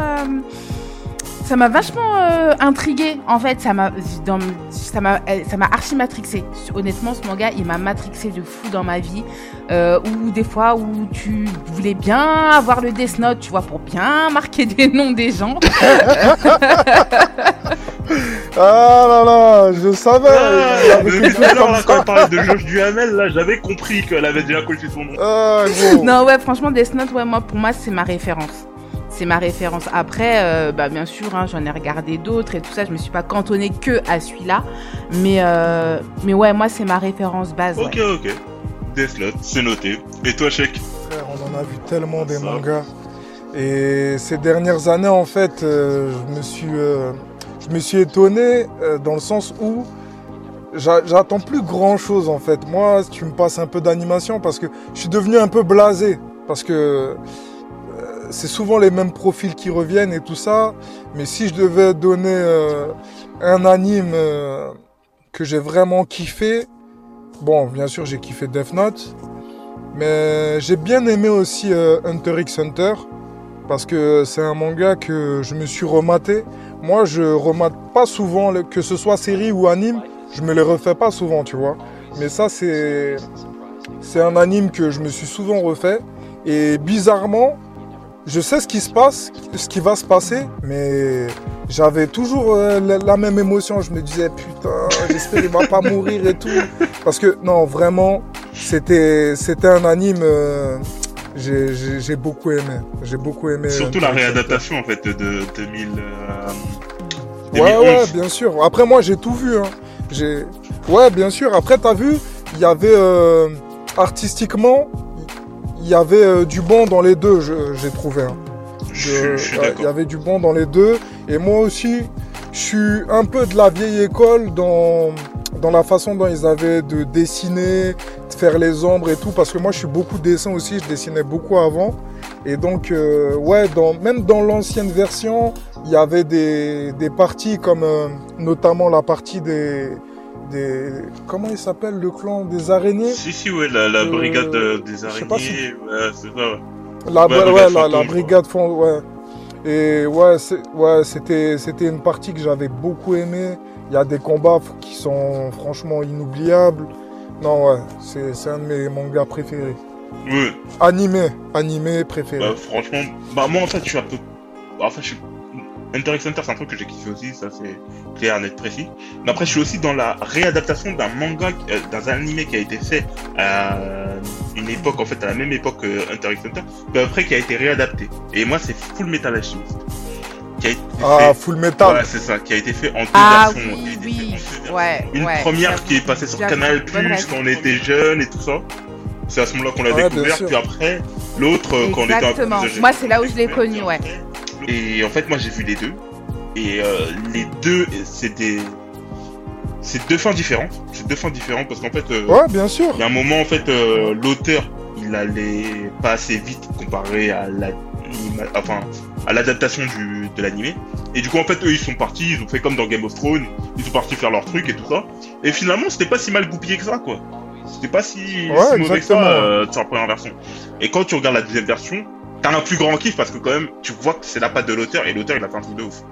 ça m'a vachement euh, intrigué en fait ça m'a dans ça m'a ça m'a archi matrixé honnêtement ce manga il m'a matrixé de fou dans ma vie euh, ou des fois où tu voulais bien avoir le Death Note tu vois pour bien marquer [LAUGHS] des noms des gens Ah là là, je savais. Ah, depuis tout à l'heure, là, quand elle parlait de Josh Duhamel, là, j'avais compris qu'elle avait déjà collé son nom. Ah, gros. non ouais franchement Death Note ouais moi pour moi c'est ma référence c'est ma référence après euh, bah bien sûr hein, j'en ai regardé d'autres et tout ça je me suis pas cantonnée que à celui-là mais euh, mais ouais moi c'est ma référence base ouais. Ok, ok. Death Note, c'est noté. Et toi, Frère, on en a vu tellement des Ça. mangas. Et ces dernières années, en fait, euh, je me suis, euh, je me suis étonné euh, dans le sens où j'a- j'attends plus grand chose en fait. Moi, tu me passes un peu d'animation parce que je suis devenu un peu blasé parce que euh, c'est souvent les mêmes profils qui reviennent et tout ça. Mais si je devais donner euh, un anime euh, que j'ai vraiment kiffé, bon, bien sûr, j'ai kiffé Death Note. Mais j'ai bien aimé aussi euh, Hunter x Hunter parce que c'est un manga que je me suis rematé. Moi, je remate pas souvent, que ce soit série ou anime, je me les refais pas souvent, tu vois. Mais ça, c'est c'est un anime que je me suis souvent refait. Et bizarrement, je sais ce qui se passe, ce qui va se passer, mais j'avais toujours euh, la, la même émotion. Je me disais, putain, j'espère qu'il va pas mourir et tout. Parce que, non, vraiment, c'était c'était un anime. euh, j'ai- beaucoup aimé. J'ai beaucoup aimé. Surtout Hunter la réadaptation, en fait, de 2000. euh, Ouais, 2011. ouais, bien sûr. Après, moi, j'ai tout vu. Hein. J'ai... Ouais, bien sûr. Après, t'as vu, il y avait euh, artistiquement, il y avait euh, du bon dans les deux, j'ai trouvé. hein. Je, De- je suis ouais, Il y avait du bon dans les deux. Et moi aussi, je suis un peu de la vieille école dans, dans la façon dont ils avaient de dessiner, de faire les ombres et tout. Parce que moi, je suis beaucoup dessin aussi. Je dessinais beaucoup avant. Et donc, euh, ouais, dans, même dans l'ancienne version, il y avait des, des parties comme euh, notamment la partie des, des... Comment il s'appelle le clan des araignées? Si, si, ouais, la, la Euh, brigade de- des si- araignées, ouais, c'est ça, ouais. La, Ouais, la, brigade fond, ouais. Et ouais, ouais, c'était, c'était une partie que j'avais beaucoup aimé. Il y a des combats qui sont franchement inoubliables. Non, ouais, c'est, c'est un de mes mangas préférés. Animé, animé préféré. bah, franchement, bah, moi, en fait, je suis un peu. Enfin, je suis. Hunter x Hunter, c'est un truc que j'ai kiffé aussi, ça c'est clair, net, précis. Mais après, je suis aussi dans la réadaptation d'un manga, euh, d'un animé qui a été fait à une époque, en fait, à la même époque que Hunter x Hunter, puis après qui a été réadapté. Et moi, c'est Full Metal Alchemist. Qui a été ah, fait. Full Metal. Ouais, c'est ça, qui a été fait en deux ah versions. oui oui fait ouais Une ouais, première qui est passée sur Canal Plus quand on était jeunes et tout ça. C'est à ce moment-là qu'on l'a Ouais, découvert. Puis après, l'autre quand on était un peu Exactement. plus âgé. Moi, c'est là où je l'ai connu, ouais. Et en fait, moi, j'ai vu les deux. Et euh, les deux, c'est des, c'est deux fins différentes. C'est deux fins différentes parce qu'en fait, euh, Ouais, bien sûr. il y a un moment, en fait, euh, l'auteur, il allait pas assez vite comparé à la, enfin, à l'adaptation du, de l'animé. Et du coup, en fait, eux, ils sont partis, ils ont fait comme dans Game of Thrones, ils sont partis faire leur truc et tout ça. Et finalement, c'était pas si mal goupillé que ça, quoi. C'était pas si, Ouais, si mauvais que ça euh, sur la première version. Et quand tu regardes la deuxième version, t'as un plus grand kiff parce que quand même, tu vois que c'est la patte de l'auteur et l'auteur, il a fait un truc de ouf.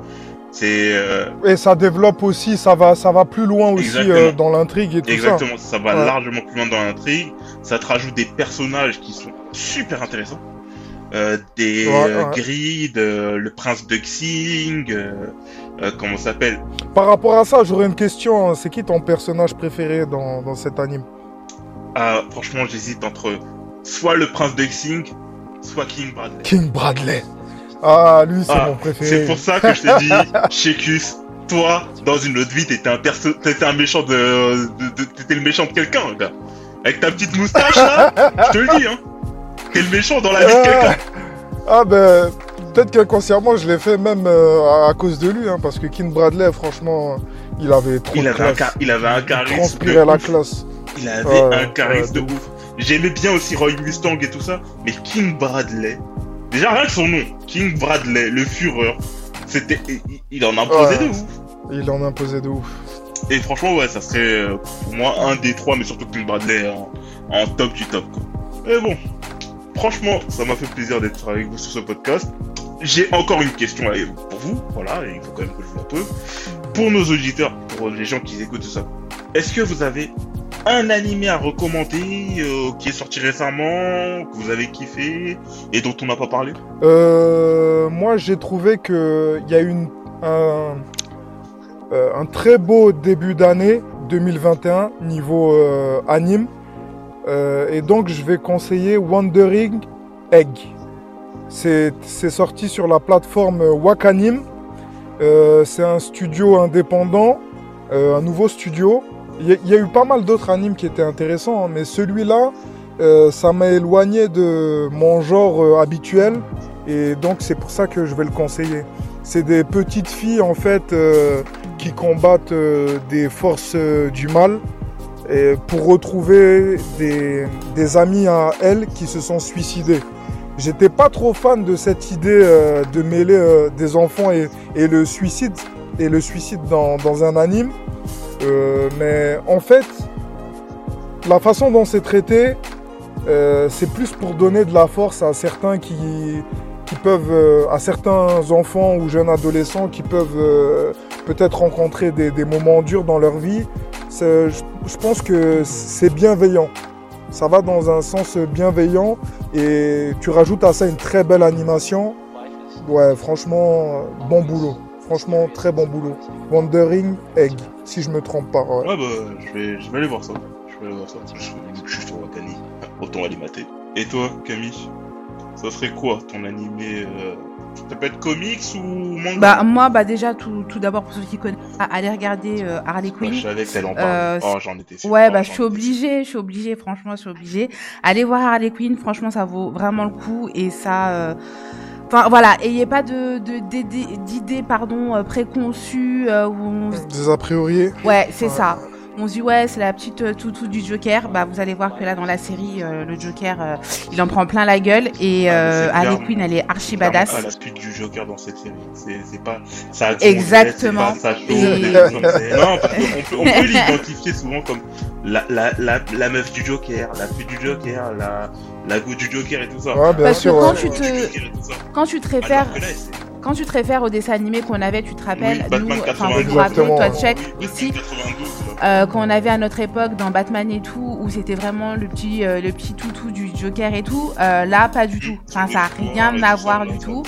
C'est euh, Et ça développe aussi, ça va, ça va plus loin aussi euh, dans l'intrigue et tout ça. Exactement, ça, va Ouais. largement plus loin dans l'intrigue. Ça te rajoute des personnages qui sont super intéressants. Euh, des Ouais, ouais. Grid, le prince de Xing, comment s'appelle? Par rapport à ça, j'aurais une question. C'est qui ton personnage préféré dans, dans cet anime? Ah, franchement, j'hésite entre soit le prince de Xing, soit King Bradley. King Bradley. Ah, lui, c'est Ah, mon préféré. C'est pour ça que je t'ai dit, [LAUGHS] Shekus, toi, dans une autre vie, t'étais un perso, t'étais un méchant de, de, de- t'étais le méchant de quelqu'un, gars. Avec ta petite moustache là, je te le dis, hein. T'es le méchant dans la vie de quelqu'un. Ah ben, peut-être qu'inconsciemment je l'ai fait même euh, à, cause de lui, hein, parce que King Bradley, franchement, il avait trop Il de avait classe. il avait un Il transpirait de la ouf. classe. Il avait un charisme de ouf. J'aimais bien aussi Roy Mustang et tout ça, mais King Bradley. Déjà rien que son nom, King Bradley, le Fureur. C'était, il, il en imposait Ouais. de ouf. Il en imposait de ouf. Et franchement, ouais, ça serait euh, pour moi un des trois, mais surtout King Bradley en, en top du top. Quoi. Mais bon, franchement, ça m'a fait plaisir d'être avec vous sur ce podcast. J'ai encore une question pour vous, voilà, il faut quand même que je vous la pose. Pour nos auditeurs, pour les gens qui écoutent ça, est-ce que vous avez un animé à recommander euh, qui est sorti récemment, que vous avez kiffé et dont on n'a pas parlé? Euh, moi, j'ai trouvé que il y a eu un, très beau début d'année 2021 niveau euh, anime. Et donc, je vais conseiller Wandering Egg. C'est sorti sur la plateforme Wakanim. C'est un studio indépendant, un nouveau studio. Il y, a- eu pas mal d'autres animes qui étaient intéressants, hein, mais celui-là, euh, ça m'a éloigné de mon genre euh, habituel. Et donc c'est pour ça que je vais le conseiller. C'est des petites filles en fait euh, qui combattent des forces du mal pour retrouver des, amis à elles qui se sont suicidés. J'étais pas trop fan de cette idée de mêler des enfants et, le suicide et le suicide dans un anime. Euh, mais en fait, la façon dont c'est traité, euh, c'est plus pour donner de la force à certains qui, peuvent, euh, à certains enfants ou jeunes adolescents qui peuvent peut-être rencontrer des, moments durs dans leur vie. Je, je pense que c'est bienveillant. Ça va dans un sens bienveillant et tu rajoutes à ça une très belle animation. Ouais, franchement, bon boulot. Franchement, très bon boulot. Wandering Egg, si je me trompe pas. ouais. Ouais, bah, je vais, je vais aller voir ça. Je vais aller voir ça. Je, je suis sur Wakani. Autant aller mater. Et toi, Camille? Ça serait quoi ton animé euh... Ça peut être comics ou manga? Bah moi bah déjà tout, tout d'abord pour ceux qui connaissent, allez regarder euh, Harley Bah, Quinn. Je savais en Euh, oh, j'en étais sûr. Ouais, Oh, bah, je suis obligée, je suis obligée, franchement, je suis obligée. Allez voir Harley Quinn, franchement, ça vaut vraiment le coup et ça. Enfin voilà, ayez pas de de- d'idées, pardon, euh, préconçues euh, où on Des a priori. Ouais, c'est Ouais. ça. On se dit ouais, c'est la petite euh, toutou du Joker. Bah vous allez voir que là dans la série, euh, le Joker, euh, il en prend plein la gueule et Ah, euh, c'est Harley Quinn, elle est archi badass. ah, la pute du Joker dans cette série. C'est c'est pas. Ça a Exactement. c'est pas Et- ça. Non, parce qu'on peut, on peut l'identifier souvent comme la, la, la, la meuf du Joker, la pute du Joker, la, la go du Joker et tout ça. Ouais, bien Parce que sûr. quand ouais. tu Du te- Joker et tout ça. Quand tu te Alors réfères, que quand tu te réfères au dessin animé qu'on avait, tu te rappelles, Oui, nous, enfin 92. vous vous rappelez, toi 92, là. Euh, qu'on avait à notre époque dans Batman et tout, où c'était vraiment le petit, euh, le petit toutou du Joker et tout, euh, là pas du tout. Enfin, ça a rien à voir du tout.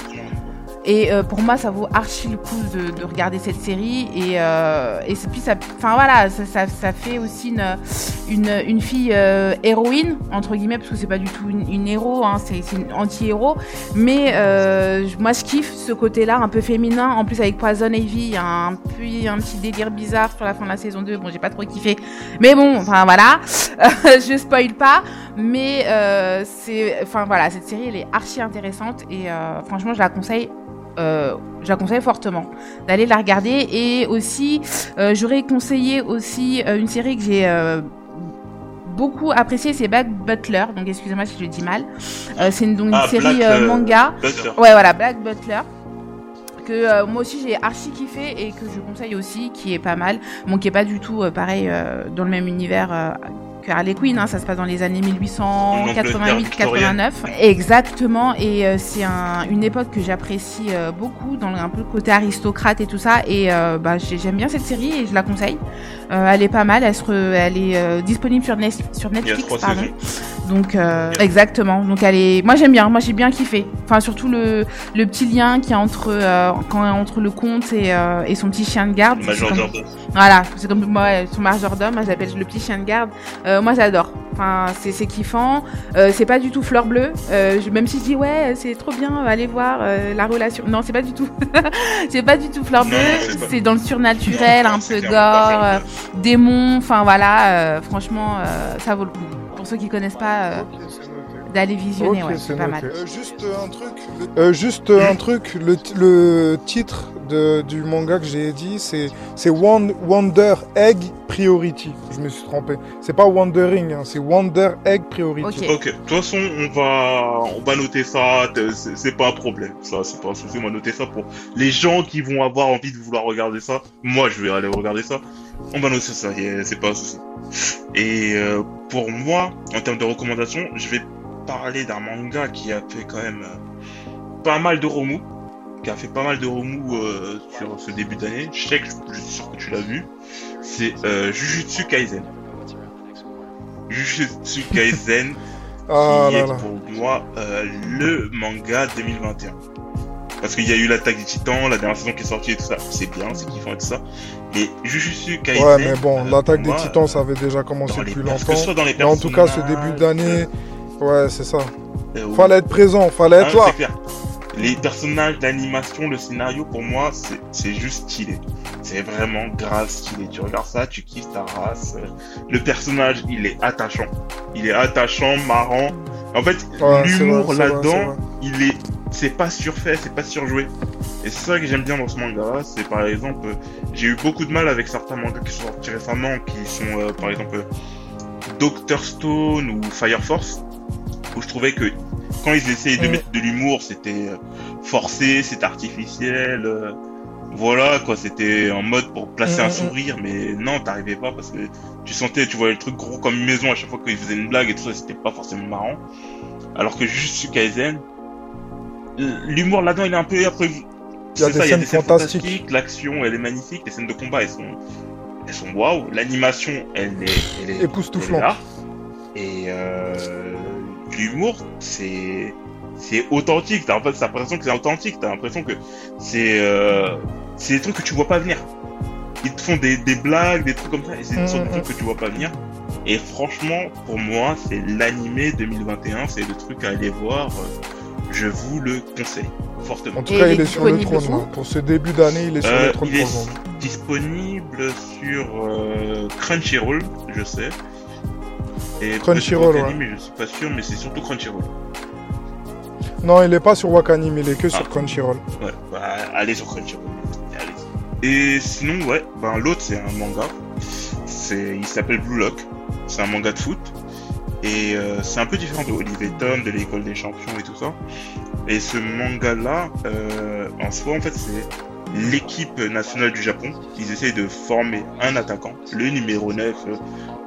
Et euh, pour moi, ça vaut archi le coup de, de regarder cette série. Et, euh, puis, ça, enfin voilà, ça, fait aussi une, une, fille euh, héroïne, entre guillemets, parce que c'est pas du tout une, une héros, hein, c'est une anti-héros. Mais moi, je kiffe ce côté-là, un peu féminin. En plus, avec Poison Ivy, il y a un, peu- un petit délire bizarre sur la fin de la saison 2. Bon, j'ai pas trop kiffé. Mais bon, enfin voilà, [LAUGHS] je spoil pas. Mais c'est, enfin voilà, cette série, elle est archi intéressante. Et franchement, je la conseille euh, je la conseille fortement d'aller la regarder. Et aussi euh, j'aurais conseillé aussi euh, une série que j'ai euh, beaucoup appréciée c'est Black Butler. Donc excusez-moi si je le dis mal. C'est une, donc, une Ah, série Black, manga. Butler. ouais voilà Black Butler que euh, moi aussi j'ai archi kiffé et que je conseille aussi qui est pas mal bon qui est pas du tout euh, pareil euh, dans le même univers que Harley Quinn hein, ça se passe dans les années 1888-89 exactement et euh, c'est un, une époque que j'apprécie euh, beaucoup dans le, un peu le côté aristocrate et tout ça et euh, bah, j'ai- j'aime bien cette série et je la conseille elle est pas mal elle, se re- elle est disponible sur, Nes- sur a Netflix pardon. Donc exactement. Donc elle est. Moi j'aime bien. Moi j'ai bien kiffé. Enfin surtout le, le petit lien qui est entre quand entre le comte et, et son petit chien de garde. Comme-. Voilà, c'est comme moi, son majordome, moi j'appelle le petit chien de garde. Euh, moi j'adore. Enfin, c'est c'est kiffant. Euh, c'est pas du tout fleur bleue. Euh, je- même si je dis ouais, c'est trop bien, allez voir euh, la relation. Non, c'est pas du tout. [LAUGHS] c'est pas du tout fleur bleue. c'est dans le surnaturel, Non, un [LAUGHS] peu gore, euh, démon. Enfin voilà, euh, franchement, euh, ça vaut le coup. Pour ceux qui connaissent pas, euh, d'aller visionner, Ok, ouais, c'est pas mal. Euh, juste euh, un truc. le- euh, juste euh, un truc. Le, le titre de, du manga que j'ai dit, c'est c'est Won- Wonder Egg Priority. Je me suis trompé. C'est pas Wondering, hein, c'est Wonder Egg Priority. Ok. De toute façon, on va, on va noter ça, c'est pas un problème. Ça, c'est pas un souci, on va noter ça pour les gens qui vont avoir envie de vouloir regarder ça. Moi, je vais aller regarder ça. On va noter ça, a- c'est pas un souci. Et euh, pour moi, en termes de recommandations, je vais parler d'un manga qui a fait quand même euh, pas mal de remous, qui a fait pas mal de remous euh, sur ce début d'année. Je sais que je suis sûr que tu l'as vu. C'est euh, Jujutsu Kaisen. Jujutsu Kaisen Ah [LAUGHS] qui là est là. pour moi euh, le manga 2021. Parce qu'il y a eu l'attaque des titans, la dernière saison qui est sortie et tout ça, c'est bien, c'est kiffant et tout ça. Mais Jujutsu Kaisen. Ouais, mais bon, euh, l'attaque des titans, ça avait déjà commencé depuis pers- que ce longtemps. soit dans les Mais en tout cas, ce début d'année, ouais, c'est ça. euh, Fallait être présent, fallait être là. c'est clair. Les personnages d'animation, le scénario, pour moi, c'est juste stylé. C'est vraiment grave stylé. Tu regardes ça, tu kiffes ta race. Le personnage, il est attachant. Il est attachant, marrant. En fait, Ouais, l'humour là-dedans, il est, c'est pas surfait, c'est pas surjoué. Et c'est ça que j'aime bien dans ce manga-là. C'est par exemple, j'ai eu beaucoup de mal avec certains mangas qui sont sortis récemment, qui sont euh, par exemple Doctor Stone ou Fire Force, où je trouvais que quand ils essayaient de Mm. mettre de l'humour, c'était euh, forcé, c'était artificiel. euh, voilà quoi, c'était en mode pour placer Mm, un mm, sourire, mais non, t'arrivais pas parce que tu sentais, tu voyais le truc gros comme une maison à chaque fois qu'ils faisaient une blague et tout ça, c'était pas forcément marrant. Alors que Jujutsu Kaisen, l'humour là-dedans, il est un peu après. Il y a des scènes fantastiques. L'action, elle est magnifique. Les scènes de combat, elles sont, elles sont waouh. L'animation, elle est, elle est, elle est Époustouflant. là. Et euh, l'humour, c'est, c'est authentique. T'as en fait, t'as l'impression que c'est authentique. T'as l'impression que c'est, euh, c'est des trucs que tu vois pas venir. Ils te font des, des blagues, des trucs comme ça, et c'est des sortes de Mhm. trucs que tu vois pas venir. Et franchement, pour moi, c'est l'animé 2021, c'est le truc à aller voir. euh, Je vous le conseille fortement. En tout cas, il il est est sur le trône. là. Pour ce début d'année, il est sur Euh, le trône il est disponible sur euh, Crunchyroll, je sais. Et Crunchyroll, ouais. Mais je suis pas sûr, mais c'est surtout Crunchyroll. Non, il est pas sur Wakanim, il est que sur Ah. Crunchyroll. Ouais, bah, allez sur Crunchyroll. Allez. Et sinon, ouais, ben l'autre c'est un manga. C'est, il s'appelle Blue Lock. C'est un manga de foot. Et euh, c'est un peu différent de Olivier Tom, de l'école des champions et tout ça. Et ce manga-là, euh, en soi, en fait, c'est l'équipe nationale du Japon. Ils essayent de former un attaquant, le numéro 9, euh,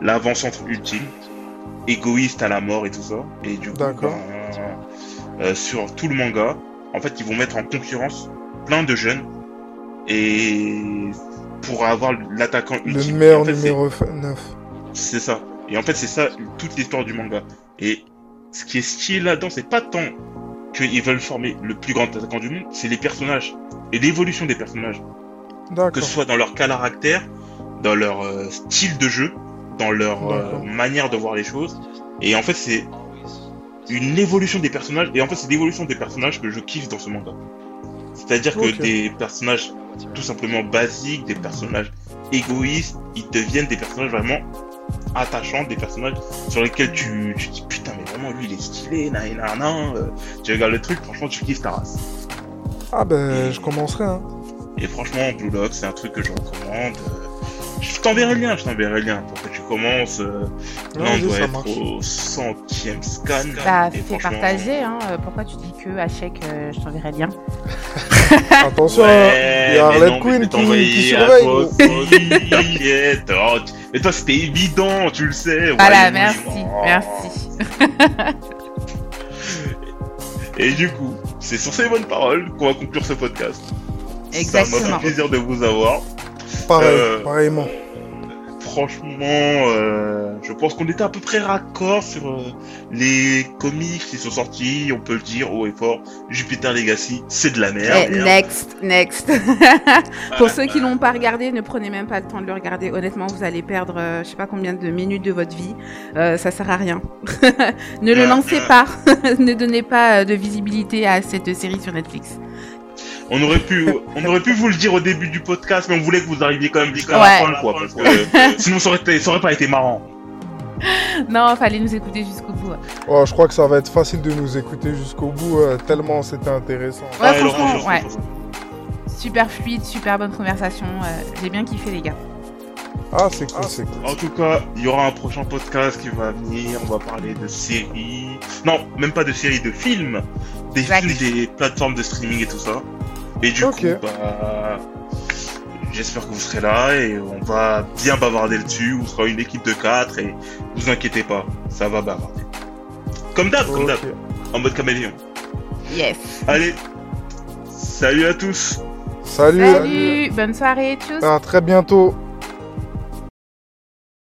l'avant-centre ultime, égoïste à la mort et tout ça. Et du coup, ben, euh, sur tout le manga, en fait, ils vont mettre en concurrence plein de jeunes et pour avoir l'attaquant Le ultime. meilleur Et en fait, numéro 9. c'est ça. Et en fait, c'est ça toute l'histoire du manga. Et ce qui est stylé là-dedans, c'est pas tant qu'ils veulent former le plus grand attaquant du monde, c'est les personnages et l'évolution des personnages. Que ce soit dans leur caractère, dans leur euh, style de jeu, dans leur euh, manière de voir les choses. Et en fait, c'est une évolution des personnages. Et en fait, c'est l'évolution des personnages que je kiffe dans ce manga. C'est-à-dire que des personnages tout simplement basiques, des personnages égoïstes, ils deviennent des personnages vraiment attachants, des personnages sur lesquels tu, tu dis putain mais vraiment lui il est stylé, nan, nan, nan, euh, tu regardes le truc, franchement tu kiffes ta race. Ah ben, je commencerai. Hein. Et franchement Blue Lock c'est un truc que je recommande. Je t'enverrai le lien, je t'enverrai le lien pour que tu commences. euh, Là on doit être marche. au centième scan. Bah, fais franchement, partager, hein. euh, Pourquoi tu dis que, Hachek, euh, je t'enverrai le lien [LAUGHS] Attention. Ouais, il y a Harley Quinn qui- qui à surveille, oh, tu- Mais toi, c'était évident, tu le sais. Voilà, Ouais, merci, oui, oh. merci. Et du coup, c'est sur ces bonnes paroles qu'on va conclure ce podcast. Ça m'a Exactement. fait plaisir de vous avoir. Pareil, Euh, pareillement. Franchement, euh, je pense qu'on était à peu près raccord sur euh, les comics qui sont sortis. On peut le dire haut et fort. Jupiter Legacy, c'est de la merde. Eh, next, next. [LAUGHS] Pour ceux qui l'ont pas regardé, ne prenez même pas le temps de le regarder. Honnêtement, vous allez perdre, euh, je sais pas combien de minutes de votre vie. Euh, ça sert à rien. [LAUGHS] ne le lancez pas. [LAUGHS] ne donnez pas de visibilité à cette série sur Netflix. On aurait pu, on aurait pu vous le dire au début du podcast, mais on voulait que vous arriviez quand même jusqu'à Ouais. la fin, quoi, parce que euh, [LAUGHS] sinon ça aurait, été- ça aurait pas été marrant. Non, fallait nous écouter jusqu'au bout. Oh, je crois que ça va être facile de nous écouter jusqu'au bout, euh, tellement c'était intéressant. Ouais, Laurent, franchement, je- ouais. Super fluide, super bonne conversation. euh, J'ai bien kiffé, les gars. Ah, c'est cool, c'est cool. En tout cas, il y aura un prochain podcast qui va venir. On va parler de séries. Non, même pas de séries, de films. Des Exact. films, des plateformes de streaming et tout ça. Et du coup, bah, j'espère que vous serez là et on va bien bavarder dessus. On sera une équipe de 4 et vous inquiétez pas, ça va bavarder. Comme d'hab, comme d'hab, en mode caméléon. Yes. Allez, salut à tous. Salut. Salut, bonne soirée, tchuss. À très bientôt.